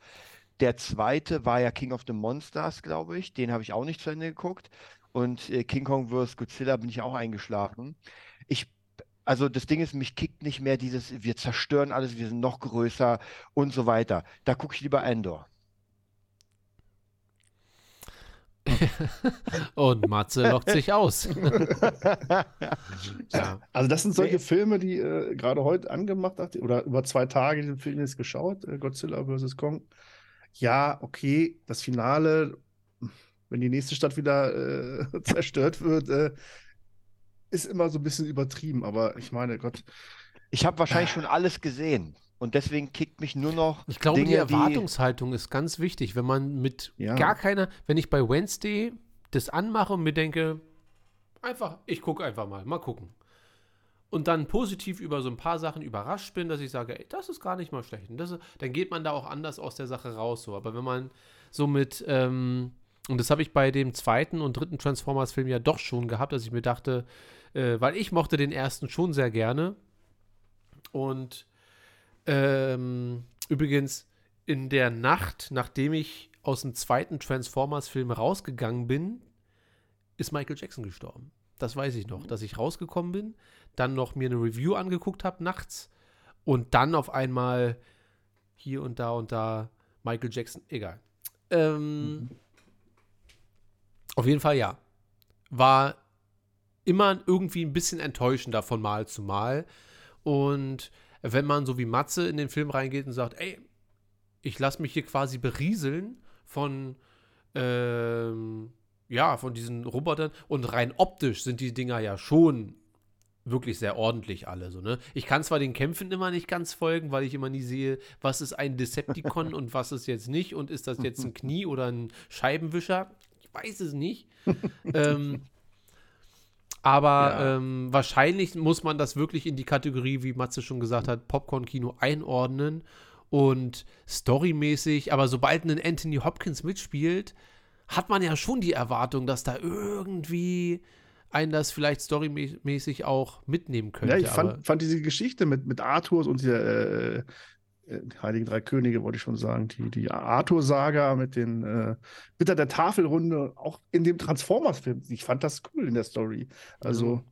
Der zweite war ja King of the Monsters, glaube ich. Den habe ich auch nicht zu Ende geguckt. Und äh, King Kong vs. Godzilla bin ich auch eingeschlafen. Ich, also das Ding ist, mich kickt nicht mehr dieses, wir zerstören alles, wir sind noch größer und so weiter. Da gucke ich lieber Endor. Und Matze lockt sich aus. ja. Also das sind solche. Filme, die äh, gerade heute angemacht hat, oder über zwei Tage den Film jetzt geschaut, äh, Godzilla vs. Kong. Ja, okay, das Finale, wenn die nächste Stadt wieder äh, zerstört wird, äh, ist immer so ein bisschen übertrieben, aber ich meine, Gott, Ich habe wahrscheinlich schon alles gesehen. Und deswegen kickt mich nur noch Ich glaube, die Dinge, die. Erwartungshaltung ist ganz wichtig, wenn man mit Ja. gar keiner, wenn ich bei Wednesday das anmache und mir denke, einfach, ich gucke einfach mal, mal gucken. Und dann positiv über so ein paar Sachen überrascht bin, dass ich sage, ey, das ist gar nicht mal schlecht. Und das ist, dann geht man da auch anders aus der Sache raus. So. Aber wenn man so mit, ähm, und das habe ich bei dem zweiten und dritten Transformers-Film ja doch schon gehabt, dass ich mir dachte, äh, weil ich mochte den ersten schon sehr gerne. Und ähm, übrigens, in der Nacht, nachdem ich aus dem zweiten Transformers-Film rausgegangen bin, ist Michael Jackson gestorben. Das weiß ich noch, dass ich rausgekommen bin, dann noch mir eine Review angeguckt habe nachts und dann auf einmal hier und da und da Michael Jackson, egal. Ähm, Auf jeden Fall ja. War immer irgendwie ein bisschen enttäuschender von Mal zu Mal. Und wenn man so wie Matze in den Film reingeht und sagt, ey, ich lasse mich hier quasi berieseln von, ähm, ja, von diesen Robotern und rein optisch sind die Dinger ja schon wirklich sehr ordentlich alle so, ne? Ich kann zwar den Kämpfen immer nicht ganz folgen, weil ich immer nie sehe, was ist ein Decepticon und was ist jetzt nicht und ist das jetzt ein Knie oder ein Scheibenwischer? Ich weiß es nicht. ähm, aber Ja. ähm, wahrscheinlich muss man das wirklich in die Kategorie, wie Matze schon gesagt hat, Popcorn-Kino einordnen. Und storymäßig, aber sobald ein Anthony Hopkins mitspielt, hat man ja schon die Erwartung, dass da irgendwie einen das vielleicht storymäßig auch mitnehmen könnte. ja, ich fand, fand diese Geschichte mit, mit Arthurs und äh, äh, Heiligen Drei Könige, wollte ich schon sagen, die, die Arthur-Saga mit den äh, Bitter der Tafelrunde, auch in dem Transformers-Film. Ich fand das cool in der Story. Also,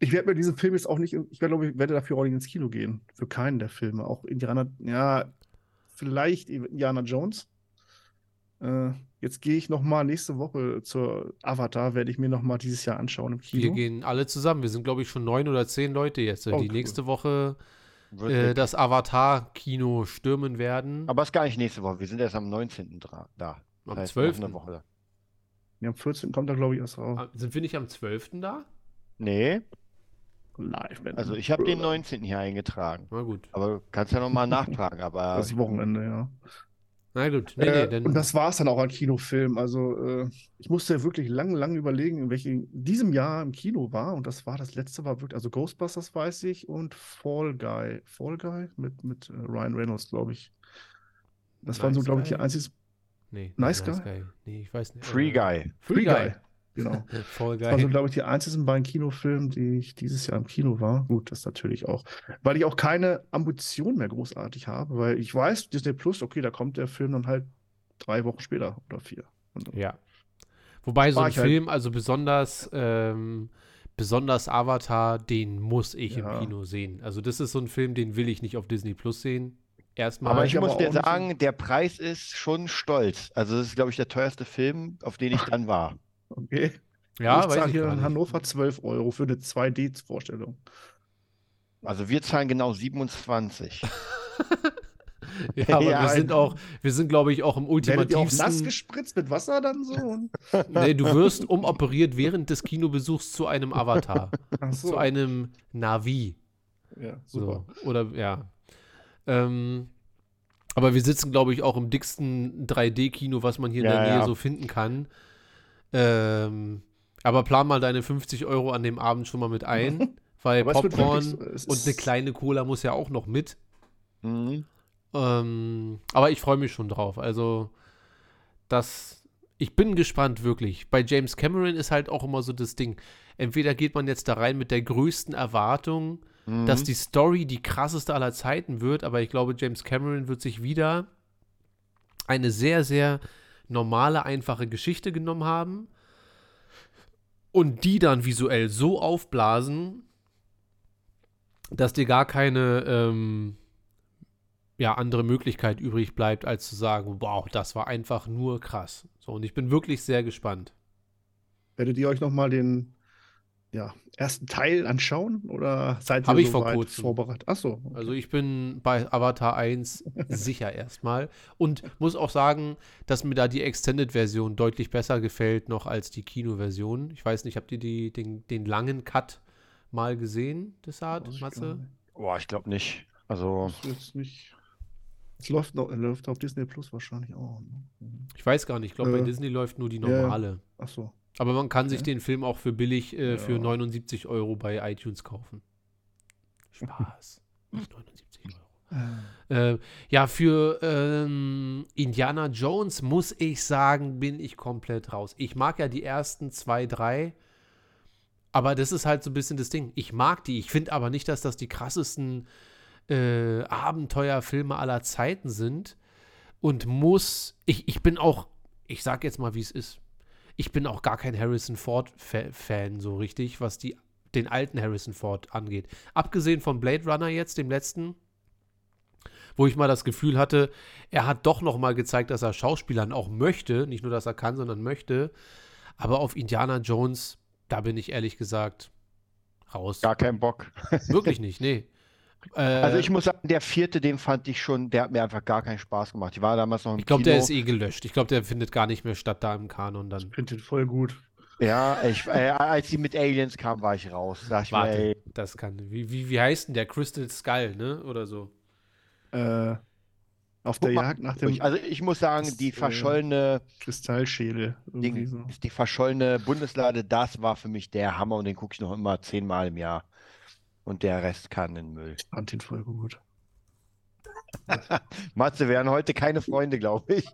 ich werde mir diesen Film jetzt auch nicht, ich werde, glaube ich, werde dafür auch nicht ins Kino gehen. Für keinen der Filme. Auch Indiana, ja, vielleicht Indiana Jones. Äh, jetzt gehe ich noch mal nächste Woche zur Avatar, werde ich mir noch mal dieses Jahr anschauen im Kino. wir gehen alle zusammen. Wir sind, glaube ich, schon neun oder zehn Leute jetzt, Oh, die cool. nächste Woche äh, das Avatar-Kino stürmen werden. Aber ist gar nicht nächste Woche. Wir sind erst am 19. dra- da. Am heißt, 12.. noch eine Woche. Ja, am 14. kommt er, glaube ich, erst raus. Ah, Sind wir nicht am 12. da? Nee, Live. wenn- also ich habe den 19. hier eingetragen. Na gut. Aber du kannst ja nochmal nachtragen. Aber Das Wochenende, ja. Na gut. Nee, äh, nee, dann, und das war es dann auch an Kinofilm. Also, äh, ich musste wirklich lang, lang überlegen, in welchem in diesem Jahr im Kino war. Und das war das letzte, war wirklich, also Ghostbusters weiß ich und Fall Guy. Fall Guy mit, mit äh, Ryan Reynolds, glaube ich. Das waren so, Nice glaube ich, die Guy? einzigen. nee, Nice nicht Guy? Nee, ich weiß nicht. Free Äh, Guy. Free Guy. Genau. Voll Das waren so, geil. glaube ich, die einzigen beiden Kinofilme, die ich dieses Jahr im Kino war. Gut, das natürlich auch. Weil ich auch keine Ambition mehr großartig habe, weil ich weiß, Disney Plus, okay, da kommt der Film dann halt drei Wochen später oder vier. Und Ja. Wobei so ein halt- Film, also besonders, ähm, besonders Avatar, den muss ich Ja. im Kino sehen. Also das ist so ein Film, den will ich nicht auf Disney Plus sehen. Erstmal. Aber ich muss dir sagen, der Preis ist schon stolz. Also das ist, glaube ich, der teuerste Film, auf den ich dann war. Okay. ja, ich weiß zahle ich hier in. Hannover 12 Euro für eine 2D-Vorstellung. Also wir zahlen genau 27. Ja, aber Ja, wir sind auch, wir sind, glaube ich, auch im Werdet ihr auch nass ultimativsten. gespritzt mit Wasser dann so? Nee, du wirst umoperiert während des Kinobesuchs zu einem Avatar. Ach Zu einem Navi. Ja, super. So. Oder ja. Ähm, aber wir sitzen, glaube ich, auch im dicksten 3D-Kino, was man hier in Ja, der Nähe ja. so finden kann. Ähm, aber plan mal deine 50 Euro an dem Abend schon mal mit ein, weil Popcorn so- und eine kleine Cola muss ja auch noch mit. Mhm. Ähm, aber ich freue mich schon drauf. Also, das. Ich bin gespannt, wirklich. Bei James Cameron ist halt auch immer so das Ding. Entweder geht man jetzt da rein mit der größten Erwartung, Mhm. dass die Story die krasseste aller Zeiten wird, aber ich glaube, James Cameron wird sich wieder eine sehr, sehr normale, einfache Geschichte genommen haben und die dann visuell so aufblasen, dass dir gar keine ähm, ja, andere Möglichkeit übrig bleibt, als zu sagen, wow, das war einfach nur krass. So, und ich bin wirklich sehr gespannt. Werdet ihr euch nochmal den ja, ersten Teil anschauen oder seid ihr Hab ich so vor weit kurzem. vorbereitet? Achso. Also ich bin bei Avatar 1 sicher erstmal und muss auch sagen, dass mir da die Extended-Version deutlich besser gefällt noch als die Kino-Version. Ich weiß nicht, habt ihr die, den, den langen Cut mal gesehen, Desart, ich gar Matze? Boah, ich glaube nicht. Also, Das jetzt nicht. Es läuft, noch, läuft auf Disney Plus wahrscheinlich auch. Ne? Ich weiß gar nicht, ich glaube, bei Äh, Disney läuft nur die ja, ja. normale. Achso. Aber man kann sich Ja. den Film auch für billig äh, für Ja. 79 Euro bei iTunes kaufen. Spaß. Nicht 79 Euro. Äh, ja, für ähm, Indiana Jones muss ich sagen, bin ich komplett raus. Ich mag ja die ersten zwei, drei, aber das ist halt so ein bisschen das Ding. Ich mag die. Ich finde aber nicht, dass das die krassesten äh, Abenteuerfilme aller Zeiten sind. Und muss, ich, ich bin auch, ich sag jetzt mal, wie es ist. Ich bin auch gar kein Harrison Ford-Fan so richtig, was die, den alten Harrison Ford angeht. Abgesehen von Blade Runner jetzt, dem letzten, wo ich mal das Gefühl hatte, er hat doch noch mal gezeigt, dass er Schauspielern auch möchte, nicht nur, dass er kann, sondern möchte. Aber auf Indiana Jones, da bin ich ehrlich gesagt raus. gar kein Bock. Wirklich nicht, nee. Äh, Also ich muss sagen, der vierte, den fand ich schon, der hat mir einfach gar keinen Spaß gemacht. Ich war damals noch im ich glaube, der ist eh gelöscht. Ich glaube, der findet gar nicht mehr statt da im Kanon dann. Ich finde den voll gut. Ja, ich, äh, als die mit Aliens kam, war ich raus. Sag ich mir, Warte, ey, das kann. Wie, wie, wie heißt denn der Crystal Skull, ne? Oder so. Äh, auf Guck der mal, Jagd nach dem ich, also ich muss sagen, das, die äh, verschollene, Kristallschädel. Irgendwie Ding, so. die verschollene Bundeslade, das war für mich der Hammer und den gucke ich noch immer zehnmal im Jahr. Und der Rest kann in den Müll. Ich fand den voll gut. Matze, wir werden heute keine Freunde, glaube ich.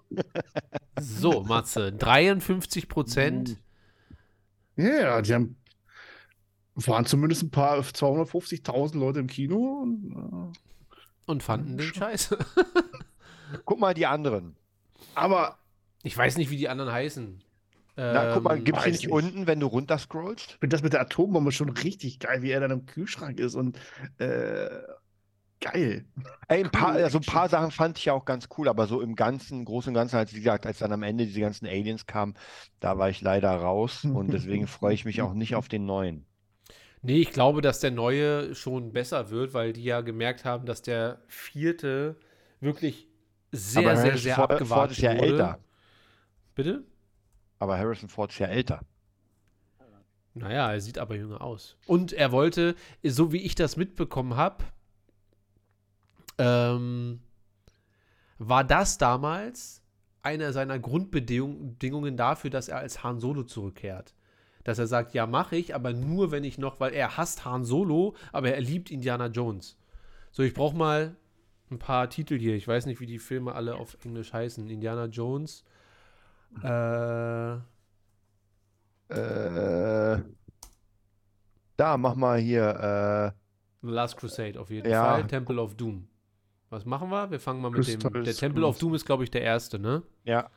So, Matze, 53 Prozent. Ja, die haben waren zumindest ein paar 250.000 Leute im Kino. Und, und fanden den Scheiß. Guck mal die anderen. äh, aber Ich weiß nicht, wie die anderen heißen. Na, guck mal, Ähm, gibt's die weiß nicht nicht. unten, wenn du runterscrollst? ich finde das mit der Atombombe schon richtig geil, wie er dann im Kühlschrank ist und äh, geil. Ey, ein paar, also ein paar Sachen fand ich ja auch ganz cool, aber so im Ganzen, Großen und Ganzen, als wie gesagt, als dann am Ende diese ganzen Aliens kamen, da war ich leider raus und deswegen freue ich mich auch nicht auf den neuen. Nee, ich glaube, dass der neue schon besser wird, weil die ja gemerkt haben, dass der vierte wirklich sehr, aber sehr, sehr Ford, Ford abgewartet ist ja wurde. älter. Bitte? Aber Harrison Ford ist ja älter. Naja, er sieht aber jünger aus. Und er wollte, so wie ich das mitbekommen habe, ähm, war das damals eine seiner Grundbedingungen dafür, dass er als Han Solo zurückkehrt. Dass er sagt, ja, mache ich, aber nur, wenn ich noch, weil er hasst Han Solo, aber er liebt Indiana Jones. So, ich brauche mal ein paar Titel hier. Ich weiß nicht, wie die Filme alle auf Englisch heißen. Indiana Jones. Äh, Äh, da, mach mal hier. The Last Crusade auf jeden Ja. Fall. Temple of Doom. Was machen wir? Wir fangen mal mit dem. Crystal Der Temple of. Doom ist, glaube ich, der erste, ne? Äh, ja,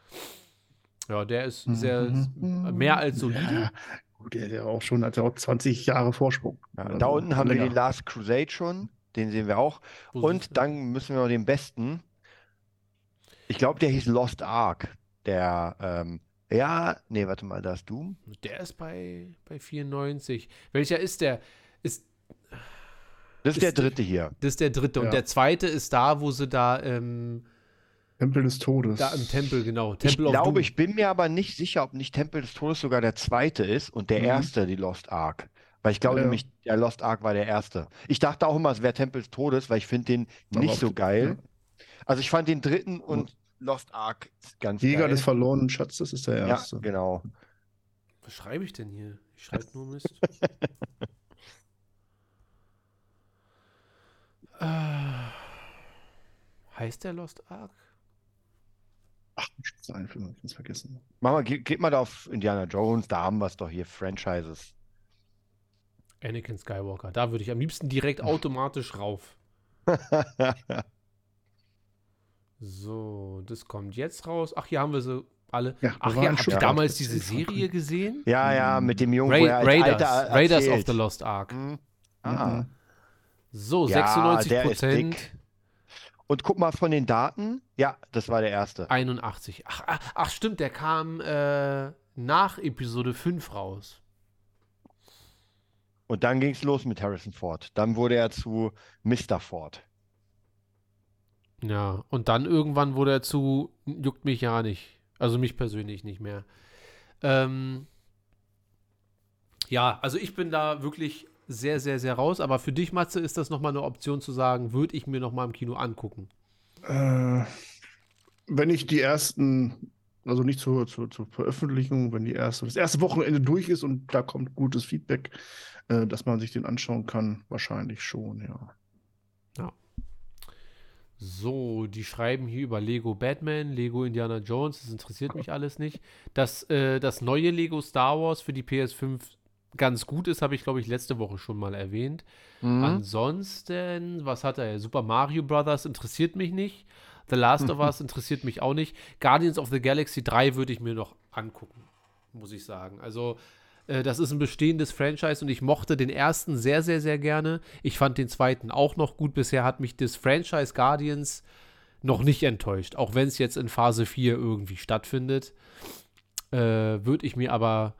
Ja, der ist sehr mehr als solide. Ja, gut, der hat ja auch schon hat ja auch 20 Jahre Vorsprung. ja. Also Da unten haben wir länger. den Last Crusade schon. Den sehen wir auch. Und dann müssen wir noch den besten. Ich glaube, der hieß Lost Ark. Der, ähm, ja, nee, warte mal, da ist Doom. Der ist bei, bei 94. Welcher ist der? Ist. Das ist der Ist- dritte hier. Das ist der dritte. Und Ja. der zweite ist da, wo sie da, ähm, Tempel des Todes. da im Tempel, genau. Ich Temple of glaube, ich bin mir aber nicht sicher, ob nicht Tempel des Todes sogar der zweite ist und der Mhm. erste die Lost Ark. Weil ich glaube Ja, ja. nämlich, der Lost Ark war der erste. Ich dachte auch immer, es wäre Tempel des Todes, weil ich finde den Aber nicht so geil. Also ich fand den dritten und Lost Ark ganz Jäger geil. des verlorenen Schatzes ist der Ja, erste. genau. Was schreibe ich denn hier? Ich schreibe nur Mist. äh, heißt der Lost Ark? Ach, ich muss einen Film, ich ganz vergessen. Mach mal, ge geht mal da auf Indiana Jones, da haben wir es doch hier, Franchises. Anakin Skywalker. Da würde ich am liebsten direkt automatisch rauf. So, das kommt jetzt raus. Ach, hier haben wir sie alle. Ja, Ach ja, habt ihr damals diese Serie gesehen? ja, ja, mit dem Jungen, Ra er Raiders. Alter Raiders of the Lost Ark. Hm. Ja. Ah. So, Ja, 96 der ist Prozent. dick. Und guck mal von den Daten. Ja, das war der erste. 81. Ach, ach, ach, stimmt, der kam äh, nach Episode 5 raus. Und dann ging es los mit Harrison Ford. Dann wurde er zu Mr. Ford. Ja, und dann irgendwann wurde er zu, juckt mich ja nicht. Also mich persönlich nicht mehr. Ähm, ja, also ich bin da wirklich sehr, sehr, sehr raus. Aber für dich, Matze, ist das nochmal eine Option zu sagen, würde ich mir nochmal im Kino angucken. Äh, wenn ich die ersten, also nicht zur, zur, zur Veröffentlichung, wenn die erste, das erste Wochenende durch ist und da kommt gutes Feedback, äh, dass man sich den anschauen kann, wahrscheinlich schon, ja. So, die schreiben hier über Lego Batman, Lego Indiana Jones, das interessiert mich alles nicht. Dass äh, das neue Lego Star Wars für die PS5 ganz gut ist, habe ich, glaube ich, letzte Woche schon mal erwähnt. Mhm. Ansonsten, was hat er? Super Mario Brothers interessiert mich nicht. The Last of Us interessiert mich auch nicht. Guardians of the Galaxy 3 würde ich mir noch angucken, muss ich sagen. Also, das ist ein bestehendes Franchise und ich mochte den ersten sehr, sehr, sehr gerne. Ich fand den zweiten auch noch gut. Bisher hat mich das Franchise Guardians noch nicht enttäuscht, auch wenn es jetzt in Phase 4 irgendwie stattfindet. Äh, würde ich mir aber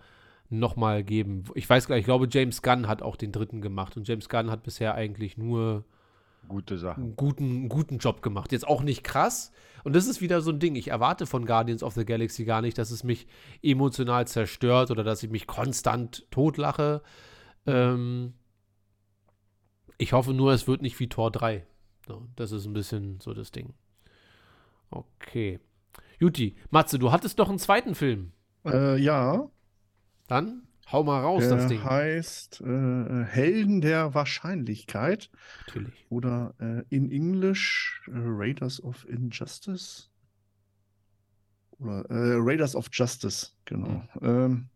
noch mal geben. Ich weiß gar nicht, ich glaube, James Gunn hat auch den dritten gemacht und James Gunn hat bisher eigentlich nur Gute Sache. einen guten, guten Job gemacht. Jetzt auch nicht krass. Und das ist wieder so ein Ding. Ich erwarte von Guardians of the Galaxy gar nicht, dass es mich emotional zerstört oder dass ich mich konstant totlache. Ähm, ich hoffe nur, es wird nicht wie Tor 3. So, das ist ein bisschen so das Ding. Okay. Juti, Matze, du hattest doch einen zweiten Film. Äh, ja, Dann hau mal raus, das der Ding. heißt äh, Helden der Wahrscheinlichkeit Natürlich. oder äh, in Englisch äh, Raiders of Injustice oder äh, Raiders of Justice, genau. Ähm,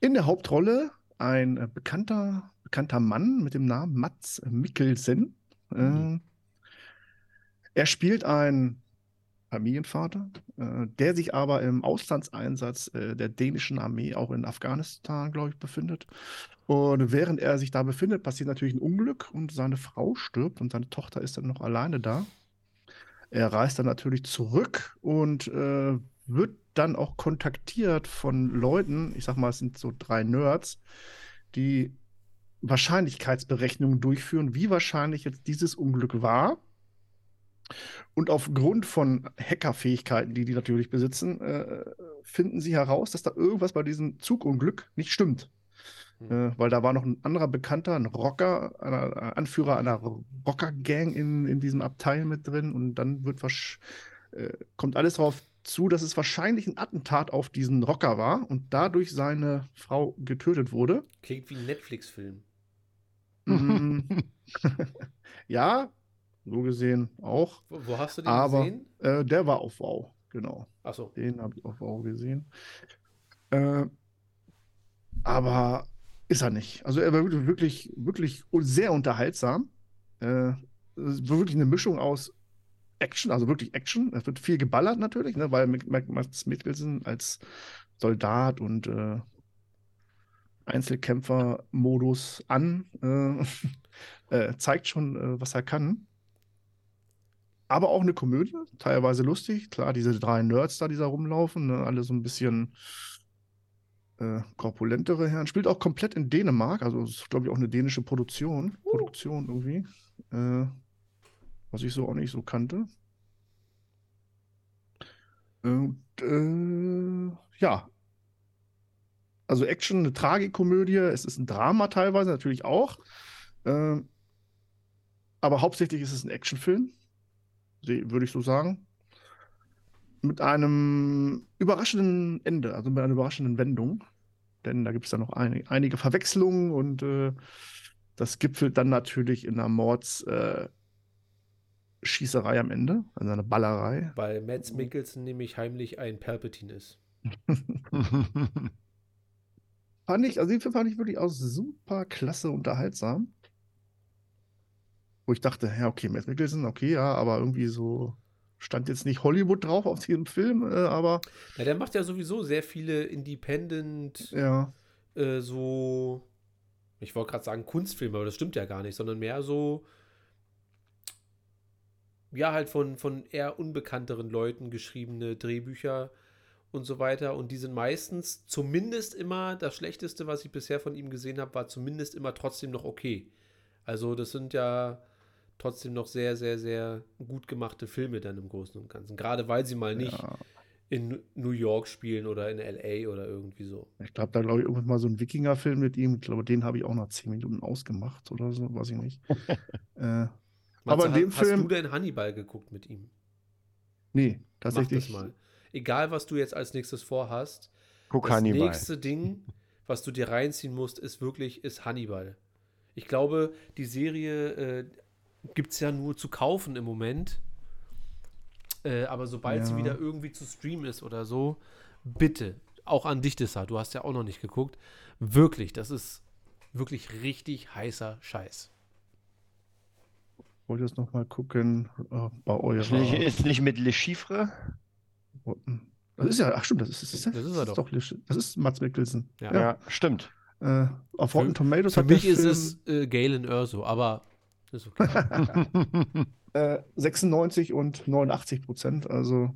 in der Hauptrolle ein äh, bekannter, bekannter Mann mit dem Namen Mats Mikkelsen. Mhm. Er spielt einen Familienvater, äh, der sich aber im Auslandseinsatz äh, der dänischen Armee auch in Afghanistan, glaube ich, befindet. Und während er sich da befindet, passiert natürlich ein Unglück und seine Frau stirbt und seine Tochter ist dann noch alleine da. Er reist dann natürlich zurück und äh, wird dann auch kontaktiert von Leuten, ich sag mal, es sind so drei Nerds, die Wahrscheinlichkeitsberechnungen durchführen, wie wahrscheinlich jetzt dieses Unglück war. Und aufgrund von Hackerfähigkeiten, die die natürlich besitzen, äh, finden sie heraus, dass da irgendwas bei diesem Zugunglück nicht stimmt. Hm. Äh, weil da war noch ein anderer Bekannter, ein Rocker, ein Anführer einer Rocker-Gang in, in diesem Abteil mit drin. Und dann wird äh, kommt alles darauf zu, dass es wahrscheinlich ein Attentat auf diesen Rocker war und dadurch seine Frau getötet wurde. Klingt wie ein Netflix-Film. Mm. ja, so gesehen auch. Wo, wo hast du den Aber gesehen? äh, der war auf Wow, genau. Achso. Den habe ich auf Wow gesehen. Äh, aber ist er nicht. Also er war wirklich, wirklich, sehr unterhaltsam. Äh, wirklich eine Mischung aus Action, also wirklich Action. Es wird viel geballert natürlich, ne, weil Mads Mikkelsen als Soldat und äh, Einzelkämpfer-Modus an äh, äh, zeigt schon, äh, was er kann. Aber auch eine Komödie, teilweise lustig. Klar, diese drei Nerds da, die da rumlaufen, ne, alle so ein bisschen äh, korpulentere Herren. Spielt auch komplett in Dänemark, also ist, glaube ich, auch eine dänische Produktion. Uh. Produktion irgendwie. Äh, was ich so auch nicht so kannte. Und, äh, ja. Also Action, eine Tragikomödie, es ist ein Drama teilweise natürlich auch. Äh, aber hauptsächlich ist es ein Actionfilm, würde ich so sagen. Mit einem überraschenden Ende, also mit einer überraschenden Wendung. Denn da gibt es dann noch ein, einige Verwechslungen und äh, das gipfelt dann natürlich in einer Mordsschießerei äh, am Ende, also eine Ballerei. Weil Mads Mikkelsen nämlich heimlich ein Palpatine ist. Fand ich, also den Film fand ich wirklich auch super klasse unterhaltsam. Wo ich dachte, ja, okay, Matt Mikkelsen, okay, ja, aber irgendwie so stand jetzt nicht Hollywood drauf auf diesem Film, äh, aber Na, der macht ja sowieso sehr viele Independent, ja, äh, so, ich wollte gerade sagen Kunstfilme, aber das stimmt ja gar nicht, sondern mehr so, ja, halt von, von eher unbekannteren Leuten geschriebene Drehbücher und so weiter. Und die sind meistens zumindest immer, das Schlechteste, was ich bisher von ihm gesehen habe, war zumindest immer trotzdem noch okay. Also das sind ja trotzdem noch sehr, sehr, sehr gut gemachte Filme dann im Großen und Ganzen. Gerade weil sie mal nicht ja. in New York spielen oder in LA oder irgendwie so. Ich glaube, da glaube ich irgendwann mal so ein Wikinger-Film mit ihm. Ich glaube, den habe ich auch nach zehn Minuten ausgemacht oder so, weiß ich nicht. äh, Aber in dem hast, hast Film- du denn Hannibal geguckt mit ihm? nee, Mach das tatsächlich. mal. Egal, was du jetzt als nächstes vorhast, Guck das Hannibal. nächste Ding, was du dir reinziehen musst, ist wirklich ist Hannibal. Ich glaube, die Serie äh, gibt es ja nur zu kaufen im Moment. Äh, aber sobald sie Ja. wieder irgendwie zu streamen ist oder so, bitte, auch an dich, Dissa, du hast ja auch noch nicht geguckt. Wirklich, das ist wirklich richtig heißer Scheiß. Wollte jetzt noch mal gucken äh, bei eurer. Ist nicht, ist nicht mit Le Chiffre? Das ist ja, ach stimmt, das ist, das ist, Das ist er doch. Lish- Das ist Mats Mikkelsen. Ja. Ja, stimmt. Äh, auf Rotten Tomatoes Für hat mich ist Film, es äh, Galen Erso, aber ist okay. äh, 96 und 89 Prozent. Also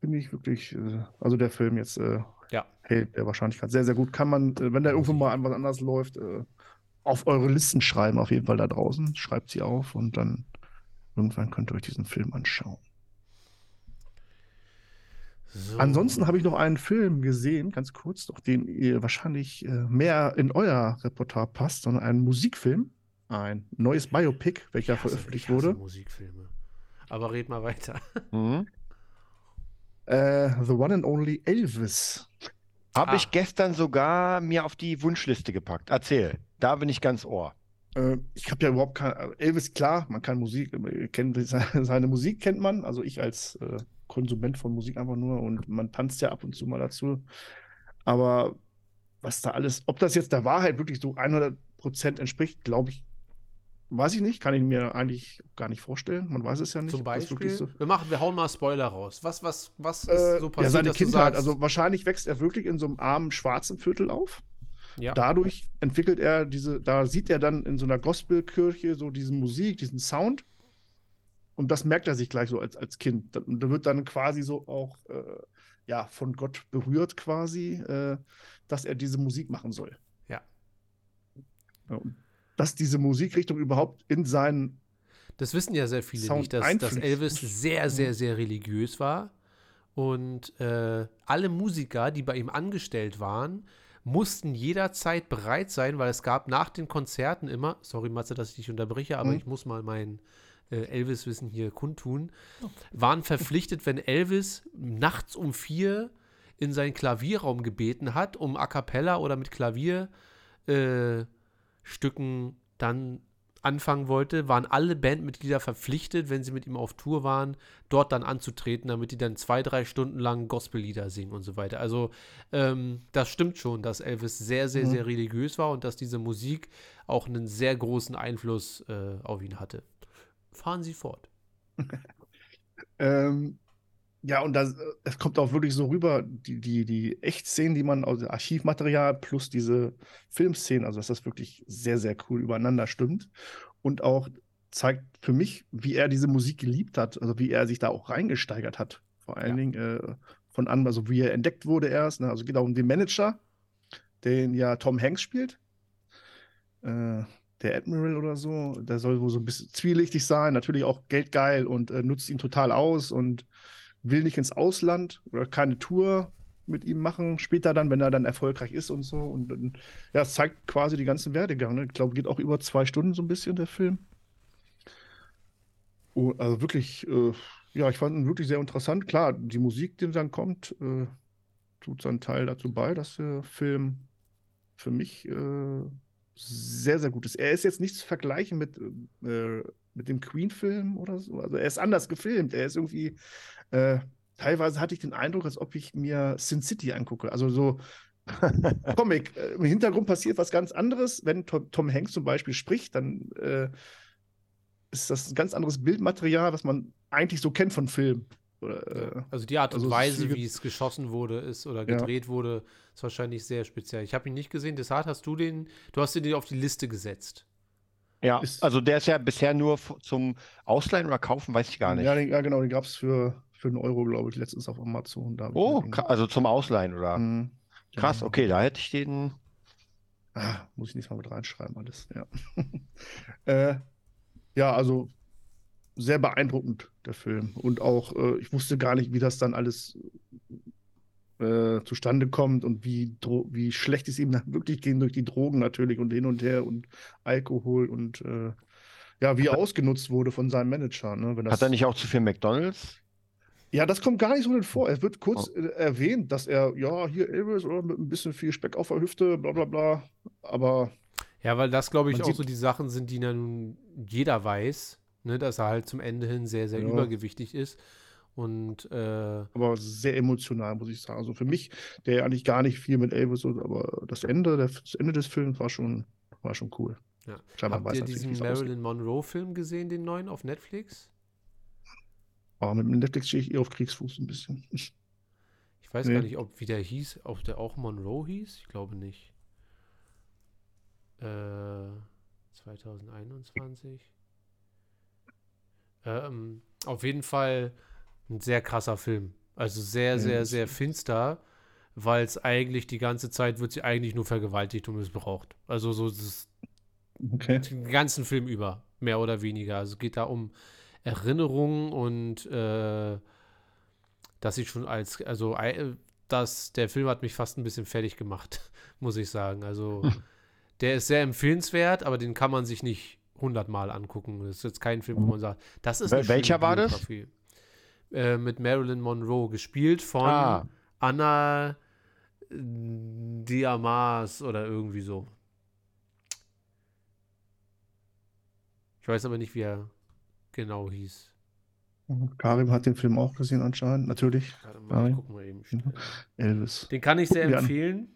finde ich wirklich, äh, also der Film jetzt äh, Ja. hält der Wahrscheinlichkeit sehr, sehr gut. Kann man, äh, wenn der irgendwo mal an was anderes läuft, äh, auf eure Listen schreiben, auf jeden Fall da draußen. Schreibt sie auf und dann irgendwann könnt ihr euch diesen Film anschauen. So. Ansonsten habe ich noch einen Film gesehen, ganz kurz, doch den ihr wahrscheinlich äh, mehr in euer Repertoire passt, sondern einen Musikfilm, ein neues Biopic, welcher hasse- veröffentlicht wurde. Musikfilme. Aber red mal weiter. Mhm. Äh, The One and Only Elvis. Habe Ah. ich gestern sogar mir auf die Wunschliste gepackt. Erzähl. Da bin ich ganz ohr. Äh, ich habe ja überhaupt keine. also Elvis, klar, man kann Musik, äh, kennt seine, seine Musik kennt man. Also ich als äh, Konsument von Musik einfach nur und man tanzt ja ab und zu mal dazu. Aber was da alles, ob das jetzt der Wahrheit wirklich so 100% entspricht, glaube ich, weiß ich nicht. Kann ich mir eigentlich gar nicht vorstellen. Man weiß es ja nicht. Zum Beispiel, so- wir machen, wir hauen mal Spoiler raus. Was, was, was ist Äh, so ja, passiert, seine dass du Kindheit. sagst, Also wahrscheinlich wächst er wirklich in so einem armen schwarzen Viertel auf. ja, Dadurch entwickelt er diese, da sieht er dann in so einer Gospelkirche so diese Musik, diesen Sound. Und das merkt er sich gleich so als, als Kind. Da, da wird dann quasi so auch äh, ja, von Gott berührt quasi, äh, dass er diese Musik machen soll. Ja. Ja, und dass diese Musikrichtung überhaupt in seinen das wissen ja sehr viele Sound nicht, dass, dass. Elvis sehr, sehr, sehr religiös war. Und äh, alle Musiker, die bei ihm angestellt waren, mussten jederzeit bereit sein, weil es gab nach den Konzerten immer, sorry Matze, dass ich dich unterbreche, aber Mhm. ich muss mal mein äh, Elvis-Wissen hier kundtun, waren verpflichtet, wenn Elvis nachts um vier in seinen Klavierraum gebeten hat, um a cappella oder mit Klavierstücken äh, Stücken dann anfangen wollte, waren alle Bandmitglieder verpflichtet, wenn sie mit ihm auf Tour waren, dort dann anzutreten, damit die dann zwei, drei Stunden lang Gospellieder singen und so weiter. Also ähm, das stimmt schon, dass Elvis sehr, sehr, Mhm. sehr religiös war und dass diese Musik auch einen sehr großen Einfluss äh, auf ihn hatte. Fahren Sie fort. Ähm, ja, und das, äh, es kommt auch wirklich so rüber, die, die, die Echtszenen, die man aus dem Archivmaterial plus diese Filmszenen, also dass das wirklich sehr, sehr cool übereinander stimmt. Und auch zeigt für mich, wie er diese Musik geliebt hat, also wie er sich da auch reingesteigert hat. Vor allen Ja. Dingen äh, von an, also wie er entdeckt wurde erst. Ne? Also geht auch um den Manager, den ja Tom Hanks spielt. Äh, der Admiral oder so, der soll wohl so ein bisschen zwielichtig sein, natürlich auch geldgeil und äh, nutzt ihn total aus und will nicht ins Ausland oder keine Tour mit ihm machen, später dann, wenn er dann erfolgreich ist und so. Und ja, es zeigt quasi die ganzen Werdegang. Ne? Ich glaube, geht auch über zwei Stunden so ein bisschen der Film. Oh, also wirklich, äh, ja, ich fand ihn wirklich sehr interessant. Klar, die Musik, die dann kommt, äh, tut seinen Teil dazu bei, dass der Film für mich äh, sehr, sehr gut ist. Er ist jetzt nicht zu vergleichen mit, äh, mit dem Queen-Film oder so. Also er ist anders gefilmt. Er ist irgendwie, äh, teilweise hatte ich den Eindruck, als ob ich mir Sin City angucke. Also so Comic. Äh, Im Hintergrund passiert was ganz anderes. Wenn Tom, Tom Hanks zum Beispiel spricht, dann äh, ist das ein ganz anderes Bildmaterial, was man eigentlich so kennt von Filmen. Oder, äh, also die Art und also Weise, wie es geschossen wurde, ist oder gedreht ja. wurde, ist wahrscheinlich sehr speziell. Ich habe ihn nicht gesehen. Deshalb hast du den, du hast ihn auf die Liste gesetzt. Ja, ist, also der ist ja bisher nur zum Ausleihen oder Kaufen, weiß ich gar nicht. Ja, den, ja genau, den gab es für, für einen Euro, glaube ich, letztens auf Amazon. oh, also zum Ausleihen, oder? Mhm. Krass, okay, da hätte ich den. Ah, muss ich nicht mal mit reinschreiben, alles, ja. äh, ja, also sehr beeindruckend, der Film. Und auch, äh, ich wusste gar nicht, wie das dann alles äh, zustande kommt und wie, wie schlecht es ihm dann wirklich ging durch die Drogen natürlich und hin und her und Alkohol und äh, ja, wie er ausgenutzt wurde von seinem Manager. Ne, Hat er nicht auch zu viel McDonalds? Ja, das kommt gar nicht so vor. Es wird kurz oh. Äh, erwähnt, dass er, ja, hier Elvis oder mit ein bisschen viel Speck auf der Hüfte, bla bla bla. Aber. Ja, weil das, glaube ich, auch so die Sachen sind, die dann jeder weiß ne, dass er halt zum Ende hin sehr, sehr ja. übergewichtig ist. Und, äh, aber sehr emotional, muss ich sagen. Also für mich, der eigentlich gar nicht viel mit Elvis, aber das Ende, das Ende des Films war schon, war schon cool. Ja. Habt ihr diesen Marilyn Monroe-Film gesehen, den neuen auf Netflix? Oh, mit Netflix stehe ich eher auf Kriegsfuß ein bisschen. Ich weiß nee. gar nicht, ob wie der hieß, ob der auch Monroe hieß. Ich glaube nicht. Äh, 2021. Ähm, auf jeden Fall ein sehr krasser Film. Also sehr, sehr, sehr finster, weil es eigentlich die ganze Zeit wird sie eigentlich nur vergewaltigt und missbraucht. Also so das, okay. den ganzen Film über, mehr oder weniger. Also es geht da um Erinnerungen und äh, dass ich schon als, also das, der Film hat mich fast ein bisschen fertig gemacht, muss ich sagen. Also der ist sehr empfehlenswert, aber den kann man sich nicht hundertmal angucken. Das ist jetzt kein Film, wo man sagt, das ist eine Welcher war das? Äh, mit Marilyn Monroe, gespielt von ah. Anna Diamas oder irgendwie so. Ich weiß aber nicht, wie er genau hieß. Karim hat den Film auch gesehen anscheinend, natürlich. Mal, gucken wir eben. Elvis. Den kann ich sehr empfehlen.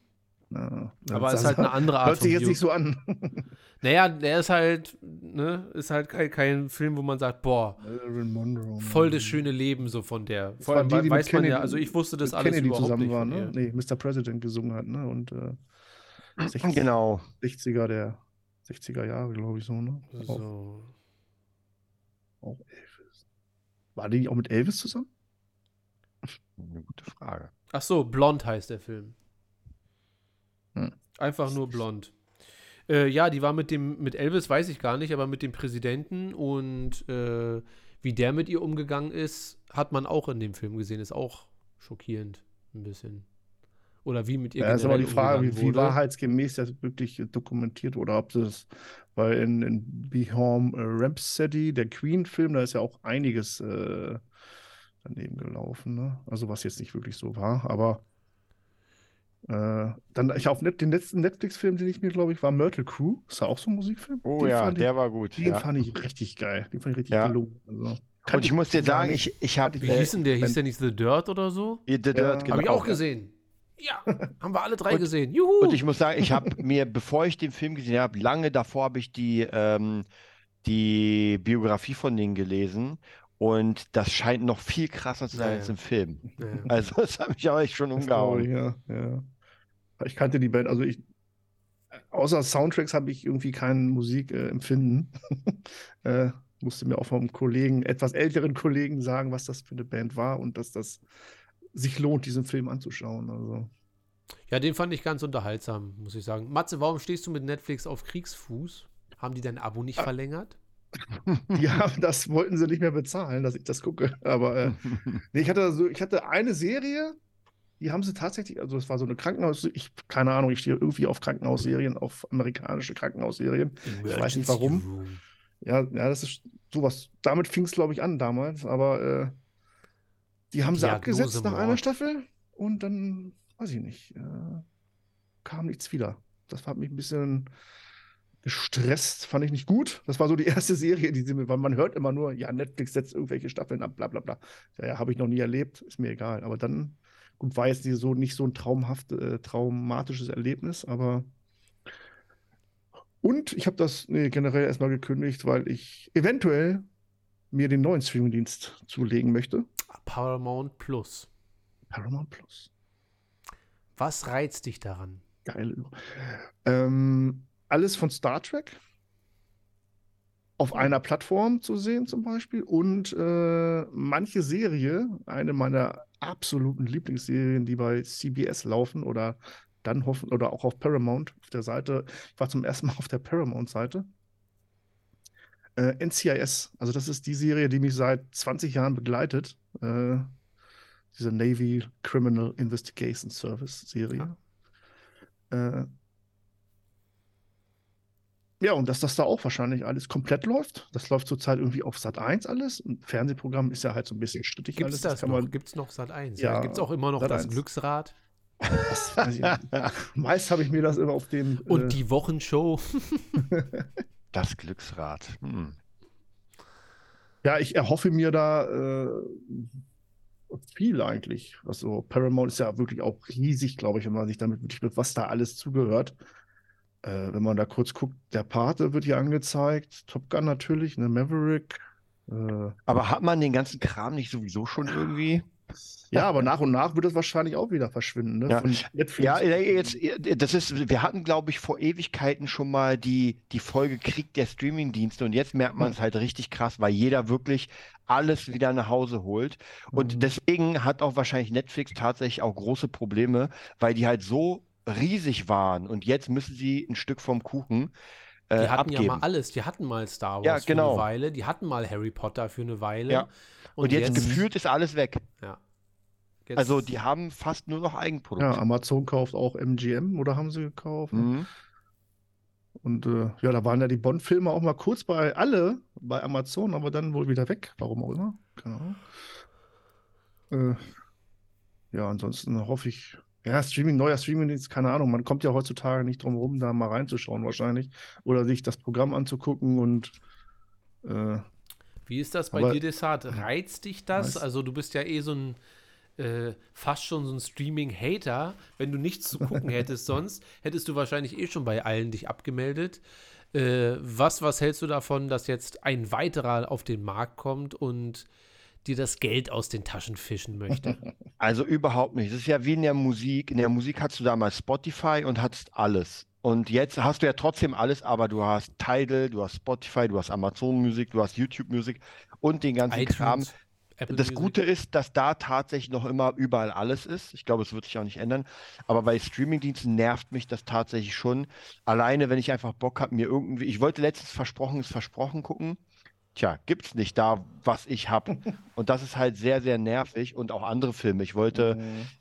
Ja, aber es ist halt eine andere Art. Hört sich jetzt nicht so an. naja, der ist halt, ne, ist halt kein, kein Film, wo man sagt, boah, Monroe, voll das schöne Leben so von der. Vor allem die, die weiß man Kennedy, ja, also ich wusste das alles Kennedy überhaupt zusammen nicht war, ne? Nee, Mr. President gesungen hat, ne? Und äh, 60, genau. 60er der 60er Jahre, glaube ich so, ne? So. Auch, Elvis. War die auch mit Elvis zusammen? Eine gute Frage. Ach so, Blond heißt der Film. Hm. Einfach nur blond. Äh, ja, die war mit dem, mit Elvis weiß ich gar nicht, aber mit dem Präsidenten und äh, wie der mit ihr umgegangen ist, hat man auch in dem Film gesehen. Ist auch schockierend, ein bisschen. Oder wie mit ihr Ja, ist aber die Frage, wie, wie wahrheitsgemäß das wirklich dokumentiert oder ob das, weil in, in Be Home Rhapsody, der Queen-Film, da ist ja auch einiges äh, daneben gelaufen. Ne? Also was jetzt nicht wirklich so war, aber äh, dann, ich auf Net, den letzten Netflix-Film, den ich mir, glaube ich, war Myrtle Crew. Ist ja auch so ein Musikfilm. Oh den ja, der ich, war gut. Den ja. fand ich richtig geil. Den fand ich richtig ja. gelungen. Also, Und ich muss dir sagen, ich, ich habe. Wie hieß denn der? Hieß der nicht The Dirt oder so? The Dirt, ja, genau. Habe ich auch gesehen. Ja, haben wir alle drei und, gesehen. Juhu! Und ich muss sagen, ich habe mir, bevor ich den Film gesehen habe, lange davor habe ich die, ähm, die Biografie von denen gelesen. Und das scheint noch viel krasser zu sein ja, als im Film. Ja. Also, das hat mich aber echt schon umgehauen. Ja, ja. Ich kannte die Band, also ich, außer Soundtracks habe ich irgendwie kein Musikempfinden. Äh, äh, musste mir auch vom Kollegen, etwas älteren Kollegen sagen, was das für eine Band war und dass das sich lohnt, diesen Film anzuschauen. Also. Ja, den fand ich ganz unterhaltsam, muss ich sagen. Matze, warum stehst du mit Netflix auf Kriegsfuß? Haben die dein Abo nicht Ah. verlängert? Ja, das wollten sie nicht mehr bezahlen, dass ich das gucke. Aber äh, nee, ich hatte so, ich hatte eine Serie, die haben sie tatsächlich, also es war so eine Krankenhaus, ich, keine Ahnung, ich stehe irgendwie auf Krankenhausserien, auf amerikanische Krankenhausserien. Ich weiß nicht warum. Ja, ja, das ist sowas. Damit fing es, glaube ich, an damals, aber äh, die haben sie Diagnose abgesetzt nach einer. Staffel und dann, weiß ich nicht, äh, kam nichts wieder. Das hat mich ein bisschen gestresst, fand ich nicht gut. Das war so die erste Serie, die sie mir, weil man hört immer nur, ja, Netflix setzt irgendwelche Staffeln ab, bla bla bla. Ja, ja, habe ich noch nie erlebt, ist mir egal. Aber dann, gut, war jetzt so nicht so ein traumhaft, äh, traumatisches Erlebnis, aber und ich habe das nee, generell erstmal gekündigt, weil ich eventuell mir den neuen Streamingdienst zulegen möchte. Paramount Plus. Paramount Plus. Was reizt dich daran? Geil. Ähm, alles von Star Trek auf einer Plattform zu sehen zum Beispiel und äh, manche Serie, eine meiner absoluten Lieblingsserien, die bei CBS laufen oder dann hoffen oder auch auf Paramount auf der Seite. Ich war zum ersten Mal auf der Paramount-Seite. Äh, NCIS, also das ist die Serie, die mich seit 20 Jahren begleitet. Äh, diese Navy Criminal Investigation Service Serie. Äh, ja, und dass das da auch wahrscheinlich alles komplett läuft. Das läuft zurzeit irgendwie auf Sat 1 alles. Und Fernsehprogramm ist ja halt so ein bisschen strittig Gibt alles. es das kann noch? man, Gibt es noch Sat 1? Ja, Ja, Gibt es auch immer noch Sat. das 1. Glücksrad das weiß ich nicht. Meist habe ich mir das immer auf den. und äh, die Wochenshow? Das Glücksrad. Hm. Ja, ich erhoffe mir da äh, viel eigentlich. Also Paramount ist ja wirklich auch riesig, glaube ich, wenn man sich damit mit, was da alles zugehört. Äh, wenn man da kurz guckt, der Pate wird hier angezeigt, Top Gun natürlich, ne, Maverick. Äh, Aber hat man den ganzen Kram nicht sowieso schon irgendwie? Ja, aber nach und nach wird es wahrscheinlich auch wieder verschwinden. Ne? Ja. Netflix. Ja, jetzt, das ist, wir hatten, glaube ich, vor Ewigkeiten schon mal die, die Folge Krieg der Streamingdienste und jetzt merkt man es halt richtig krass, weil jeder wirklich alles wieder nach Hause holt. Und Mhm. deswegen hat auch wahrscheinlich Netflix tatsächlich auch große Probleme, weil die halt so riesig waren und jetzt müssen sie ein Stück vom Kuchen äh, Die hatten abgeben. ja mal alles. Die hatten mal Star Wars Ja, für genau. eine Weile. Die hatten mal Harry Potter für eine Weile. Ja. Und, jetzt, gefühlt ist alles weg. Ja. Jetzt, Also die haben fast nur noch ja, Eigenprodukte. Amazon kauft auch MGM oder haben sie gekauft? Mhm. Und äh, ja, da waren ja die Bond-Filme auch mal kurz bei alle bei Amazon, aber dann wohl wieder weg. Warum auch immer. Ahnung. Äh, ja, ansonsten hoffe ich. Ja, Streaming, neuer Streaming-Dienst, keine Ahnung. Man kommt ja heutzutage nicht drum rum, da mal reinzuschauen, wahrscheinlich. Oder sich das Programm anzugucken und äh, Wie ist das bei Aber- dir, Desart? Reizt dich das? Weiß- Also du bist ja eh so ein äh, fast schon so ein Streaming-Hater. Wenn du nichts zu gucken hättest sonst, hättest du wahrscheinlich eh schon bei allen dich abgemeldet. Äh, was, was hältst du davon, dass jetzt ein weiterer auf den Markt kommt und dir das Geld aus den Taschen fischen möchte? Also überhaupt nicht. Das ist ja wie in der Musik. In der Musik hast du damals Spotify und hattest alles. Und jetzt hast du ja trotzdem alles, aber du hast Tidal, du hast Spotify, du hast Amazon Musik, du hast YouTube Musik und den ganzen Kram. iTunes, Apple Das Music. Gute ist, dass da tatsächlich noch immer überall alles ist. Ich glaube, es wird sich auch nicht ändern. Aber bei Streamingdiensten nervt mich das tatsächlich schon. Alleine, wenn ich einfach Bock habe, mir irgendwie. Ich wollte letztens Versprochen ist Versprochen gucken. Tja, gibt's nicht da, was ich habe. Und das ist halt sehr, sehr nervig. Und auch andere Filme. Ich wollte,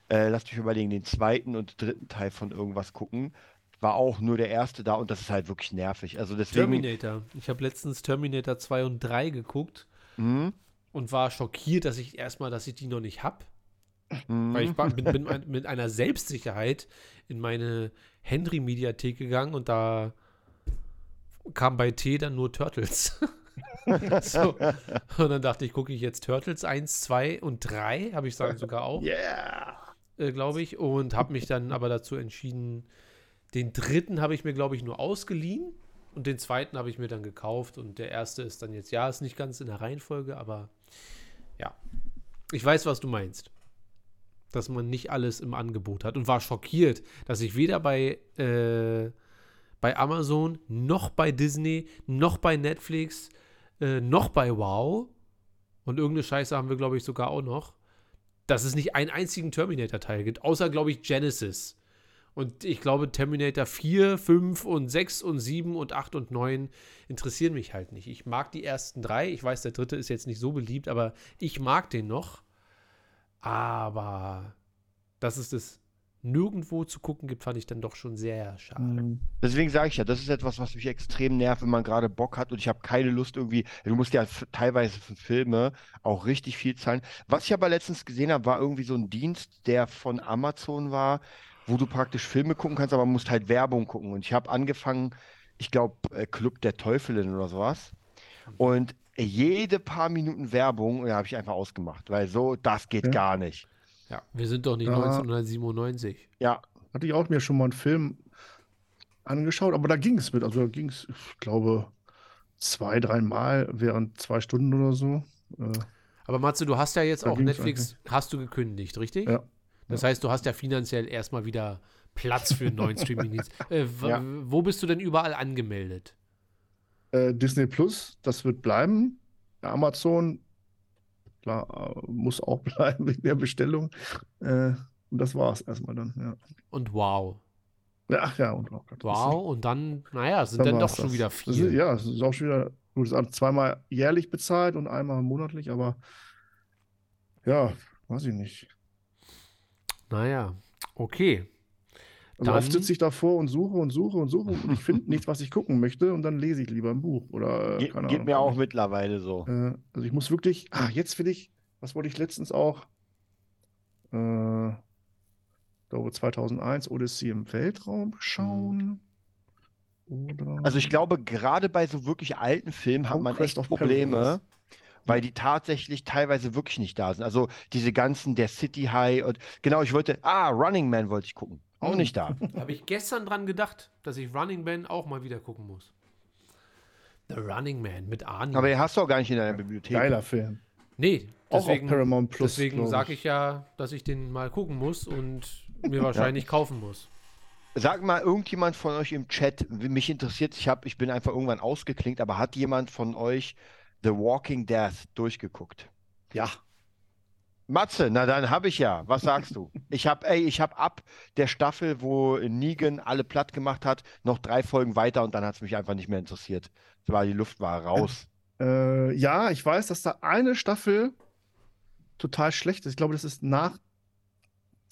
äh, lass mich überlegen, den zweiten und dritten Teil von irgendwas gucken. War auch nur der erste da und das ist halt wirklich nervig. Also deswegen. Terminator. Ich habe letztens Terminator 2 und 3 geguckt Mhm, und war schockiert, dass ich erstmal, dass ich die noch nicht habe. mhm. Weil ich war, bin, bin mit einer Selbstsicherheit in meine Henry-Mediathek gegangen und da kam bei T dann nur Turtles. so. Und dann dachte ich, gucke ich jetzt Turtles 1, 2 und 3, habe ich sagen sogar auch, yeah. äh, glaube ich. Und habe mich dann aber dazu entschieden, den dritten habe ich mir, glaube ich, nur ausgeliehen und den zweiten habe ich mir dann gekauft. Und der erste ist dann jetzt, ja, ist nicht ganz in der Reihenfolge, aber ja. Ich weiß, was du meinst. Dass man nicht alles im Angebot hat und war schockiert, dass ich weder bei, äh, bei Amazon, noch bei Disney, noch bei Netflix, äh, noch bei Wow und irgendeine Scheiße haben wir, glaube ich, sogar auch noch, dass es nicht einen einzigen Terminator-Teil gibt, außer, glaube ich, Genesis. Und ich glaube, Terminator 4, 5 und 6 und 7 und 8 und 9 interessieren mich halt nicht. Ich mag die ersten drei. Ich weiß, der dritte ist jetzt nicht so beliebt, aber ich mag den noch. Aber dass es das nirgendwo zu gucken gibt, fand ich dann doch schon sehr schade. Mhm. Deswegen sage ich ja, das ist etwas, was mich extrem nervt, wenn man gerade Bock hat und ich habe keine Lust irgendwie. Du musst ja teilweise für Filme auch richtig viel zahlen. Was ich aber letztens gesehen habe, war irgendwie so ein Dienst, der von Amazon war, wo du praktisch Filme gucken kannst, aber musst halt Werbung gucken. Und ich habe angefangen, ich glaube, Club der Teufelin oder sowas. Und jede paar Minuten Werbung, ja, habe ich einfach ausgemacht, weil so, das geht Ja. gar nicht. Ja, wir sind doch nicht Ja. 1997. Ja, Hatte ich auch mir schon mal einen Film angeschaut, aber da ging es mit. Also da ging es, ich glaube, zwei, dreimal während zwei Stunden oder so. Äh, Aber Matze, du hast ja jetzt Da auch Netflix, hast du gekündigt, richtig? Ja. Das heißt, du hast ja finanziell erstmal wieder Platz für einen neuen Streaming-Dienst. Äh, Ja. Wo bist du denn überall angemeldet? äh, Disney Plus, das wird bleiben. Amazon, klar, äh, muss auch bleiben wegen der Bestellung. Äh, und das war es erstmal dann, ja. Und wow. Ach ja, und auch Wow. Und dann, naja, sind Dann dann doch schon das. wieder Das ist, ja, es ist auch schon wieder, gut, ist zweimal jährlich bezahlt und einmal monatlich, aber ja, weiß ich nicht. Naja, okay. Oft Dann- sitze ich davor und suche und suche und suche und ich finde nichts, was ich gucken möchte und dann lese ich lieber ein Buch oder äh, Ge keine geht Ahnung. mir auch mittlerweile so. Äh, also ich muss wirklich, ah, jetzt will ich, was wollte ich letztens auch? Äh, ich glaube 2001 Odyssey im Weltraum schauen. Oder Also ich glaube, gerade bei so wirklich alten Filmen hat man Conquest echt Probleme, Paradise. weil die tatsächlich teilweise wirklich nicht da sind. Also diese ganzen, der City High und genau, ich wollte, ah, Running Man wollte ich gucken. Auch Hm. nicht da. Habe ich gestern dran gedacht, dass ich Running Man auch mal wieder gucken muss. The Running Man mit Arnie. Aber den hast du auch gar nicht in deiner Bibliothek. Geiler Film. nee, Auch auf deswegen, Paramount Plus. deswegen sage ich ja, dass ich den mal gucken muss und mir wahrscheinlich kaufen muss. Sag mal, irgendjemand von euch im Chat, mich interessiert, ich hab, ich bin einfach irgendwann ausgeklinkt, aber hat jemand von euch The Walking Dead durchgeguckt? Ja. Matze, na dann habe ich ja. Was sagst du? Ich habe, ey, ich habe ab der Staffel, wo Negan alle platt gemacht hat, noch drei Folgen weiter und dann hat es mich einfach nicht mehr interessiert. Es war die Luft war raus. Äh, ja, ich weiß, dass da eine Staffel total schlecht ist. Ich glaube, das ist nach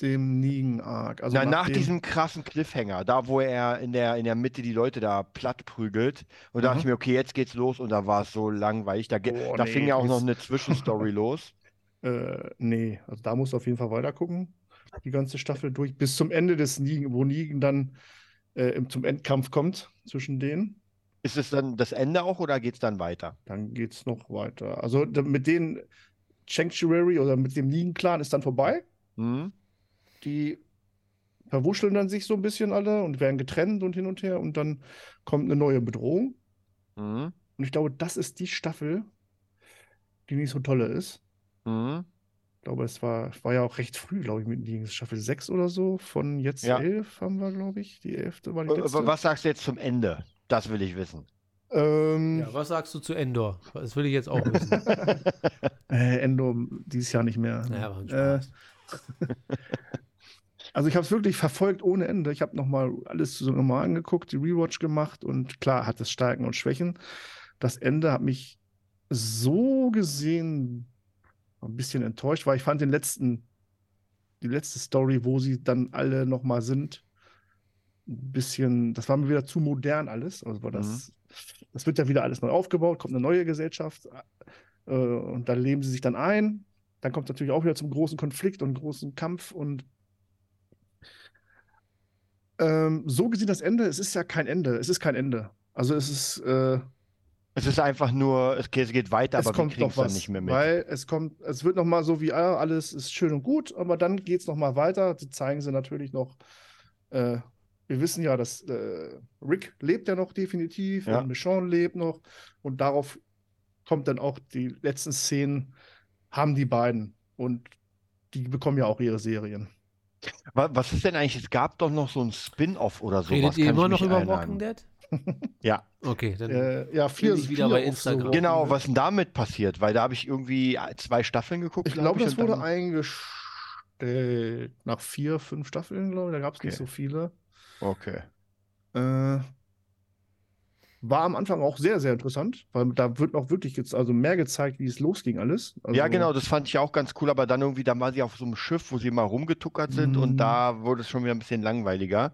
dem Negan-Arc. Also Na, nach nachdem- diesem krassen Cliffhanger, da wo er in der, in der Mitte die Leute da platt prügelt, und da dachte Mhm. ich mir, okay, jetzt geht's los und da war es so langweilig. Da, Boah, da nee, fing ja auch noch eine Zwischenstory los. Äh, nee, also da musst du auf jeden Fall weiter gucken. Die ganze Staffel durch. Bis zum Ende des Negan, wo Negan dann äh, im, zum Endkampf kommt zwischen denen. Ist es dann das Ende auch oder geht's dann weiter? Dann geht's noch weiter. Also mit denen Sanctuary oder mit dem Negan-Clan ist dann vorbei. Hm? Die verwuscheln dann sich so ein bisschen alle und werden getrennt und hin und her und dann kommt eine neue Bedrohung. Hm? Und ich glaube, das ist die Staffel, die nicht so tolle ist. Hm? Ich glaube, es war, war ja auch recht früh, glaube ich, mit Negan. Staffel 6 oder so. Von jetzt Ja. 11 haben wir, glaube ich. Die 11. war die Äh, letzte. Was sagst du jetzt zum Ende? Das will ich wissen. Ähm, Ja, was sagst du zu Endor? Das will ich jetzt auch wissen. äh, Endor dieses Jahr nicht mehr. naja, war ein Äh, Spaß. Also ich habe es wirklich verfolgt ohne Ende. Ich habe nochmal alles so normal angeguckt, die Rewatch gemacht und klar hat es Stärken und Schwächen. Das Ende hat mich so gesehen ein bisschen enttäuscht, weil ich fand den letzten, die letzte Story, wo sie dann alle nochmal sind, ein bisschen, das war mir wieder zu modern alles. Also war das, das wird ja wieder alles neu aufgebaut, kommt eine neue Gesellschaft äh, und da leben sie sich dann ein. Dann kommt es natürlich auch wieder zum großen Konflikt und großen Kampf und ähm, so gesehen das Ende, es ist ja kein Ende, es ist kein Ende. Also es ist, äh, Es ist einfach nur, es geht, es geht weiter, es aber wir kommt kriegen noch es dann was, nicht mehr mit. weil es kommt, es wird noch mal so wie, ah, alles ist schön und gut, aber dann geht es noch mal weiter. Die zeigen sie natürlich noch, äh, wir wissen ja, dass äh, Rick lebt ja noch definitiv Ja. und Michonne lebt noch und darauf kommt dann auch die letzten Szenen, haben die beiden und die bekommen ja auch ihre Serien. Wa- Was ist denn eigentlich? Es gab doch noch so ein Spin-off oder sowas. Redet ihr immer noch über. Walking Dead? Ja. Okay, dann. Äh, ja, vier, ich wieder vier bei auf Instagram. so Genau, was denn damit passiert? Weil da habe ich irgendwie zwei Staffeln geguckt. Ich glaub glaube, das und wurde eingestellt. Nach vier, fünf Staffeln, glaube ich, da gab es nicht Okay. so viele. Okay. Äh, war am Anfang auch sehr, sehr interessant, weil da wird auch wirklich jetzt also mehr gezeigt, wie es losging alles. Ja, Also, genau, das fand ich auch ganz cool, aber dann irgendwie, da war sie auf so einem Schiff, wo sie mal rumgetuckert sind und Mhm. da wurde es schon wieder ein bisschen langweiliger.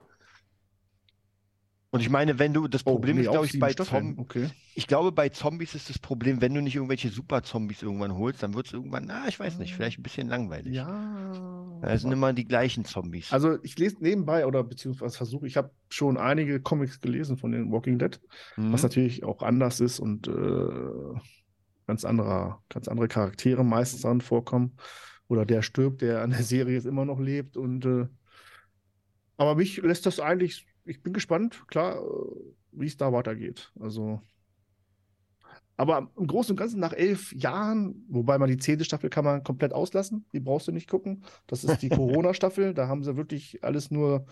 Und ich meine, wenn du, das Oh, Problem nee, ist, glaube ich, bei Zombies, Okay. ich glaube, bei Zombies ist das Problem, wenn du nicht irgendwelche Super-Zombies irgendwann holst, dann wird es irgendwann, na, ich weiß nicht, vielleicht ein bisschen langweilig. Ja. Das sind immer die gleichen Zombies. Also ich lese nebenbei oder beziehungsweise versuche, ich habe schon einige Comics gelesen von den Walking Dead, was Mhm. natürlich auch anders ist und äh, ganz anderer, ganz andere Charaktere meistens dran vorkommen. Oder der stirbt, der an der Serie jetzt immer noch lebt. Und äh, aber mich lässt das eigentlich, ich bin gespannt, klar, äh, wie es da weitergeht. Also. Aber im Großen und Ganzen nach elf Jahren, wobei man die zehnte Staffel kann man komplett auslassen, die brauchst du nicht gucken. Das ist die Corona-Staffel, da haben sie wirklich alles nur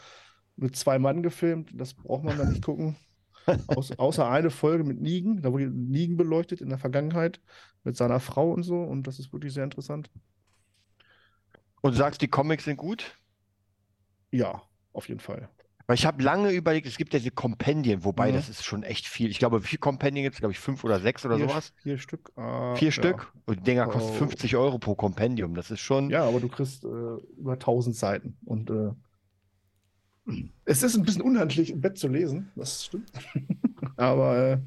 mit zwei Mann gefilmt, das braucht man da nicht gucken. Aus, außer eine Folge mit Negan, da wurde Negan beleuchtet in der Vergangenheit mit seiner Frau und so und das ist wirklich sehr interessant. Und du sagst, die Comics sind gut? Ja, auf jeden Fall. Weil ich habe lange überlegt, es gibt ja diese Kompendien, wobei Mhm. das ist schon echt viel. Ich glaube, wie viele Kompendien gibt es? Glaube ich, fünf oder sechs oder vier, sowas? Vier Stück. ah, Vier ja. Stück? Und die Dinger kosten Oh. 50 Euro pro Kompendium. Das ist schon. Ja, aber du kriegst äh, über 1000 Seiten und äh, es ist ein bisschen unhandlich im Bett zu lesen, das stimmt. aber äh,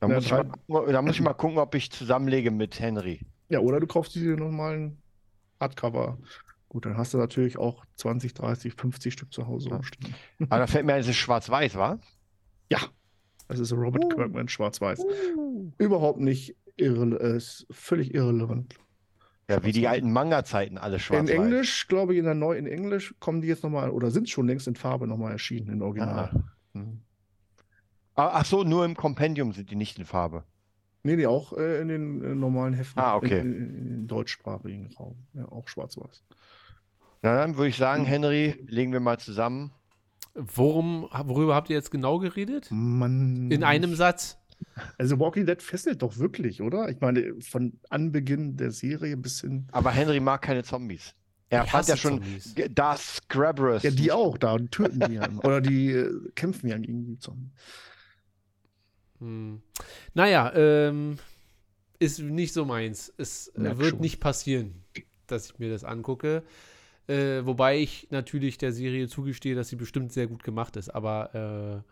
Da Ja, muss, mal gucken, da muss ich mal gucken, ob ich zusammenlege mit Henry. ja, oder du kaufst dir den normalen Hardcover. Gut, dann hast du natürlich auch 20, 30, 50 Stück zu Hause Ja. rumstehen. Aber da fällt mir ein, es ist schwarz-weiß, wa? Ja, das ist Robert Kirkman schwarz-weiß. Überhaupt nicht irre, äh, ist völlig irrelevant. Ja, wie die alten Manga-Zeiten, alle In schwarz-weiß. Englisch, glaube ich, in der neu in Englisch kommen die jetzt nochmal oder sind schon längst in Farbe nochmal erschienen, in Original. Ah. Mhm. Ah, Ach so, nur im Kompendium sind die nicht in Farbe. Nee, nee, auch äh, in den äh, normalen Heften. Ah, okay. In, in, in deutschsprachigen Raum. Ja, auch schwarz-weiß. Na dann würde ich sagen, Henry, legen wir mal zusammen. Worum, worüber habt ihr jetzt genau geredet? Mann. In einem Satz? Also Walking Dead fesselt doch wirklich, oder? Ich meine, von Anbeginn der Serie bis hin. Aber Henry mag keine Zombies. Er Ich fand ja schon Zombies. Das Scrabberus. Ja, die auch da töten die ja. Oder die äh, kämpfen ja gegen die Zombies. Hm. Naja, ähm, ist nicht so meins. Es äh, Merk wird schon. nicht passieren, dass ich mir das angucke. Äh, wobei ich natürlich der Serie zugestehe, dass sie bestimmt sehr gut gemacht ist. Aber äh,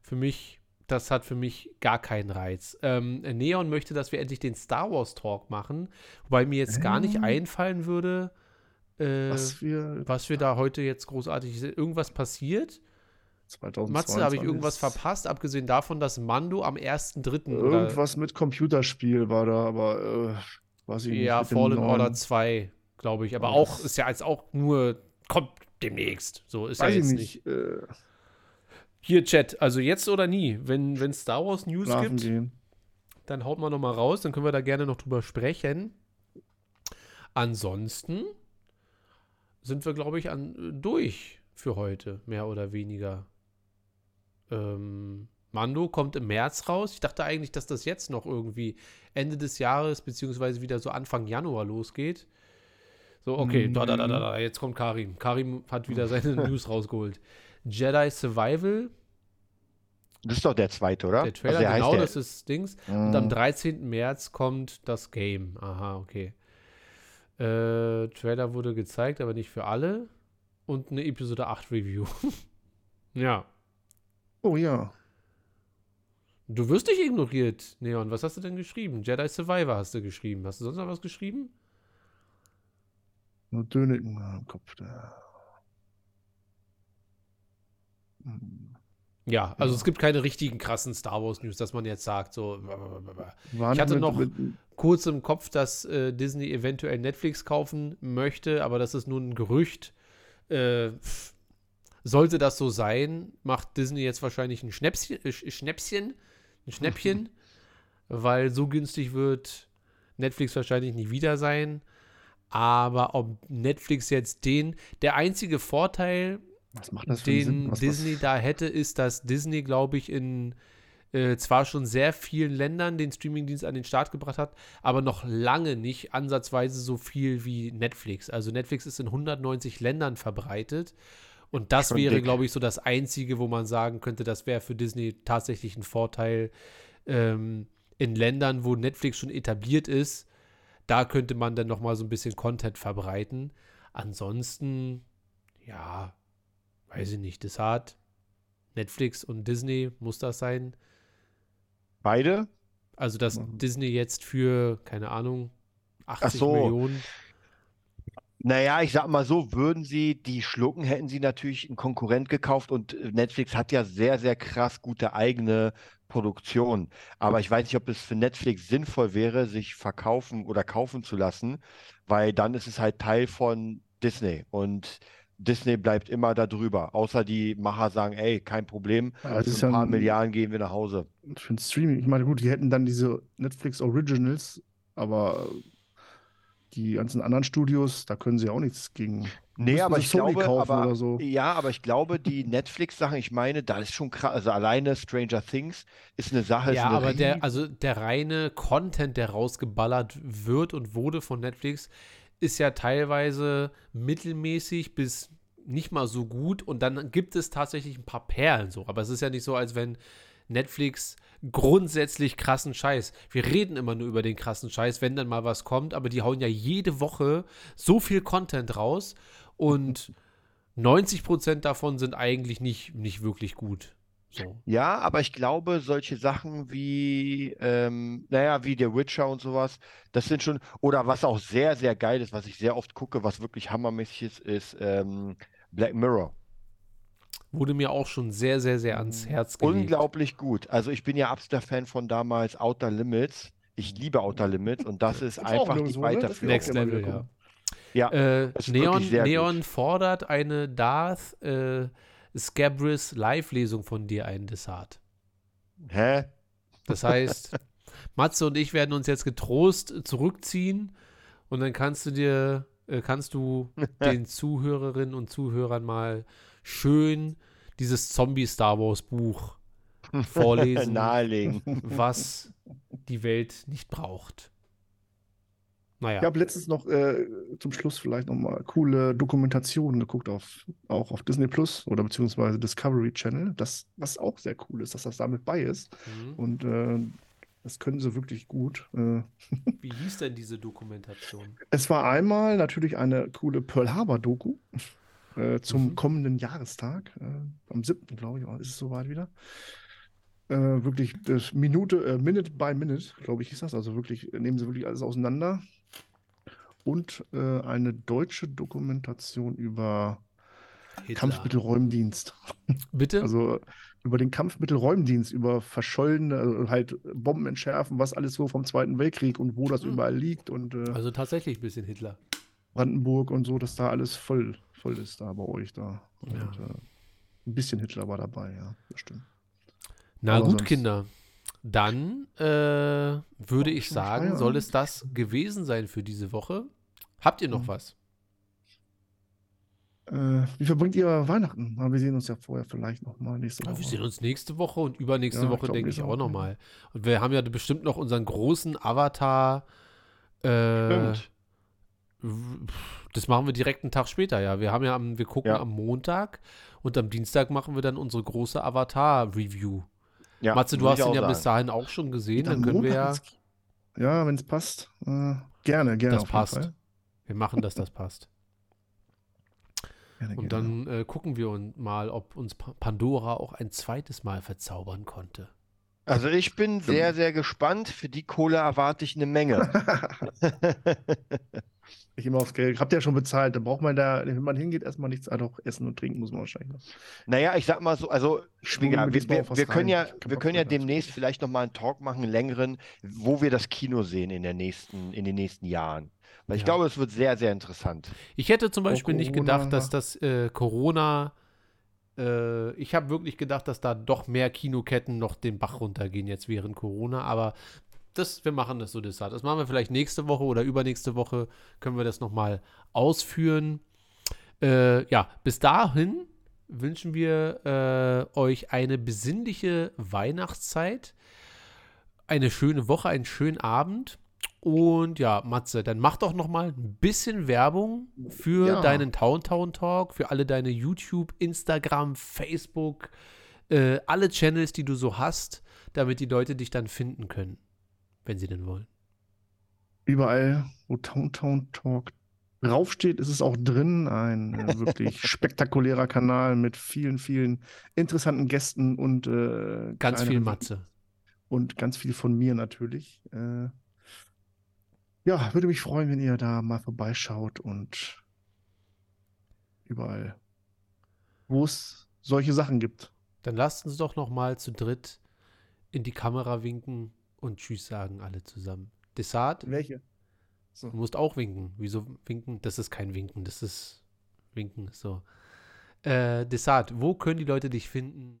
für mich, das hat für mich gar keinen Reiz. Ähm, Neon möchte, dass wir endlich den Star Wars Talk machen. Wobei mir jetzt gar nicht Ähm. einfallen würde, äh, Was wir was wir da heute jetzt großartig. Irgendwas passiert? 2022. Matze, habe ich irgendwas verpasst, abgesehen davon, dass Mando am 1.3. oder Irgendwas mit Computerspiel war da, aber äh, weiß ich nicht. Ja, mit dem Fallen Order 2, glaube ich. Aber Oh, auch, ist ja jetzt auch nur, kommt demnächst. So ist Weiß ja jetzt nicht. nicht. Äh, Hier, Chat, also jetzt oder nie. Wenn es Star Wars News schlafen gibt, gehen. dann haut mal noch mal raus, dann können wir da gerne noch drüber sprechen. Ansonsten sind wir, glaube ich, an, durch für heute, mehr oder weniger. Ähm, Mando kommt im März raus. Ich dachte eigentlich, dass das jetzt noch irgendwie Ende des Jahres, beziehungsweise wieder so Anfang Januar losgeht. So, okay, da, da, da, da, da, jetzt kommt Karim. Karim hat wieder seine News rausgeholt. Jedi Survival, Das ist doch der zweite, oder? der Trailer, Also der genau, heißt das ist Dings. Und am Mm. 13. März kommt das Game. Aha, okay. Äh, Trailer wurde gezeigt, aber nicht für alle. Und eine Episode 8 Review. ja. Oh ja. Du wirst dich ignoriert, Neon. Was hast du denn geschrieben? Jedi Survivor hast du geschrieben. Hast du sonst noch was geschrieben? Nur Döniken im Kopf. Hm. Ja, also Ja. es gibt keine richtigen krassen Star Wars News, dass man jetzt sagt, so. War Ich hatte noch- Mit, kurz im Kopf, dass äh, Disney eventuell Netflix kaufen möchte, aber das ist nur ein Gerücht. Äh, sollte das so sein, macht Disney jetzt wahrscheinlich ein Schnäpschen, äh, Sch- Schnäpschen, ein Schnäppchen, weil so günstig wird Netflix wahrscheinlich nie wieder sein. Aber ob Netflix jetzt den, der einzige Vorteil, den Disney da hätte, ist, dass Disney, glaube ich, in äh, zwar schon sehr vielen Ländern den Streamingdienst an den Start gebracht hat, aber noch lange nicht ansatzweise so viel wie Netflix. Also Netflix ist in 190 Ländern verbreitet. Und das Schon wäre, glaube ich, so das Einzige, wo man sagen könnte, das wäre für Disney tatsächlich ein Vorteil. Ähm, in Ländern, wo Netflix schon etabliert ist, da könnte man dann noch mal so ein bisschen Content verbreiten. Ansonsten, ja, weiß ich nicht, das hat Netflix und Disney, muss das sein? Beide? Also, dass Mhm. Disney jetzt für, keine Ahnung, 80 so. Millionen. Naja, ich sag mal so, würden sie die schlucken, hätten sie natürlich einen Konkurrent gekauft und äh, Netflix hat ja sehr, sehr krass gute eigene Produktion. Aber ich weiß nicht, ob es für Netflix sinnvoll wäre, sich verkaufen oder kaufen zu lassen, weil dann ist es halt Teil von Disney und Disney bleibt immer da drüber. Außer die Macher sagen, ey, kein Problem, Ja, für ein paar ein- Milliarden gehen wir nach Hause. Für ein Streaming, ich meine, gut, die hätten dann diese Netflix Originals, aber die ganzen anderen Studios, da können sie auch nichts gegen. Nee, aber ich Sony glaube, kaufen aber, oder so. ja, aber ich glaube, die Netflix-Sachen, ich meine, da ist schon krass. Also alleine Stranger Things ist eine Sache, ist Ja, eine aber der, also der reine Content, der rausgeballert wird und wurde von Netflix, ist ja teilweise mittelmäßig bis nicht mal so gut und dann gibt es tatsächlich ein paar Perlen so. Aber es ist ja nicht so, als wenn Netflix grundsätzlich krassen Scheiß. Wir reden immer nur über den krassen Scheiß, wenn dann mal was kommt, aber die hauen ja jede Woche so viel Content raus und 90% davon sind eigentlich nicht, nicht wirklich gut. So. Ja, aber ich glaube, solche Sachen wie, ähm, naja, wie der Witcher und sowas, das sind schon, oder was auch sehr, sehr geil ist, was ich sehr oft gucke, was wirklich hammermäßig ist, ist ähm, Black Mirror. Wurde mir auch schon sehr, sehr, sehr ans Herz gelegt. Unglaublich gut. Also ich bin ja absoluter Fan von damals Outer Limits. Ich liebe Outer Limits und das ist einfach die nirgendwo, ne? Das Weiterführung. Next Level, ja. Ja, Äh, Neon, Neon gut. fordert eine Darth äh, Scabris Live-Lesung von dir ein, Desart. hä? Das heißt, Matze und ich werden uns jetzt getrost zurückziehen und dann kannst du dir, äh, kannst du den Zuhörerinnen und Zuhörern mal schön dieses Zombie-Star Wars-Buch vorlesen, Nahelegen. was die Welt nicht braucht. Naja. Ich habe letztens noch äh, zum Schluss vielleicht nochmal coole Dokumentationen geguckt auf auch auf Disney Plus oder beziehungsweise Discovery Channel, das, was auch sehr cool ist, dass das damit bei ist. Mhm. Und äh, das können sie wirklich gut. Äh, Wie hieß denn diese Dokumentation? es war einmal natürlich eine coole Pearl Harbor Doku äh, zum Mhm. kommenden Jahrestag. Äh, am 7. glaube ich, ist es soweit wieder. Äh, wirklich das Minute, äh, Minute by Minute, glaube ich, hieß das. Also wirklich, nehmen sie wirklich alles auseinander. Und äh, eine deutsche Dokumentation über Hitler. Kampfmittelräumdienst. Bitte? Also über den Kampfmittelräumdienst, über verschollene, also halt Bomben entschärfen, was alles so vom Zweiten Weltkrieg und wo das Mhm. überall liegt und äh, also tatsächlich ein bisschen Hitler. Brandenburg und so, dass da alles voll, voll ist da bei euch da. Und, Ja. äh, ein bisschen Hitler war dabei, ja, das stimmt. Na Aber gut, sonst- Kinder. Dann äh, würde ich sagen, soll es das gewesen sein für diese Woche. Habt ihr noch Mhm. was? Äh, wie verbringt ihr Weihnachten? Na, wir sehen uns ja vorher vielleicht noch mal nächste Ja, Woche. wir sehen uns nächste Woche und übernächste Ja, Woche, glaub, denke ich, auch- nochmal. Und wir haben ja bestimmt noch unseren großen Avatar. Äh, Stimmt. Das machen wir direkt einen Tag später, ja. Wir haben ja am, wir gucken Ja. am Montag und am Dienstag machen wir dann unsere große Avatar-Review. Ja, Matze, du hast ihn ja bis sagen. dahin auch schon gesehen. Dann am können wir ja. Ja, wenn es passt. Äh, gerne, gerne. Das auf jeden passt. Fall. Wir machen, dass das passt. Gerne, Und gerne. dann äh, gucken wir uns mal, ob uns Pa- Pandora auch ein zweites Mal verzaubern konnte. Also ich bin sehr, sehr gespannt. Für die Kohle erwarte ich eine Menge. Ich immer aufs Geld. Habt ihr ja schon bezahlt. Da braucht man da, wenn man hingeht, erstmal nichts. Ah, doch, essen und trinken muss man wahrscheinlich noch. Naja, ich sag mal so, also mir wir, wir, wir können ja, wir können ja demnächst vielleicht nochmal einen Talk machen, einen längeren, wo wir das Kino sehen in der nächsten, in den nächsten Jahren. Weil ich Ja. glaube, es wird sehr, sehr interessant. Ich hätte zum Beispiel nicht gedacht, dass das äh, Corona. Äh, ich habe wirklich gedacht, dass da doch mehr Kinoketten noch den Bach runtergehen jetzt während Corona. Aber das, wir machen das so deshalb. Das machen wir vielleicht nächste Woche oder übernächste Woche. Können wir das nochmal ausführen. Äh, ja, bis dahin wünschen wir äh, euch eine besinnliche Weihnachtszeit, eine schöne Woche, einen schönen Abend. Und ja, Matze, dann mach doch noch mal ein bisschen Werbung für Ja. deinen Town Town Talk, für alle deine YouTube, Instagram, Facebook, äh, alle Channels, die du so hast, damit die Leute dich dann finden können, wenn sie denn wollen. Überall, wo Town Town Talk draufsteht, ist es auch drin. Ein äh, wirklich spektakulärer Kanal mit vielen, vielen interessanten Gästen und äh, Ganz viel Matze. Und ganz viel von mir natürlich. Äh, ja, würde mich freuen, wenn ihr da mal vorbeischaut und überall, wo es solche Sachen gibt. Dann lasst uns doch noch mal zu dritt in die Kamera winken und Tschüss sagen alle zusammen. Desart, Welche? du musst auch winken. Wieso winken? Das ist kein Winken, das ist Winken. So. Äh, Desart, wo können die Leute dich finden?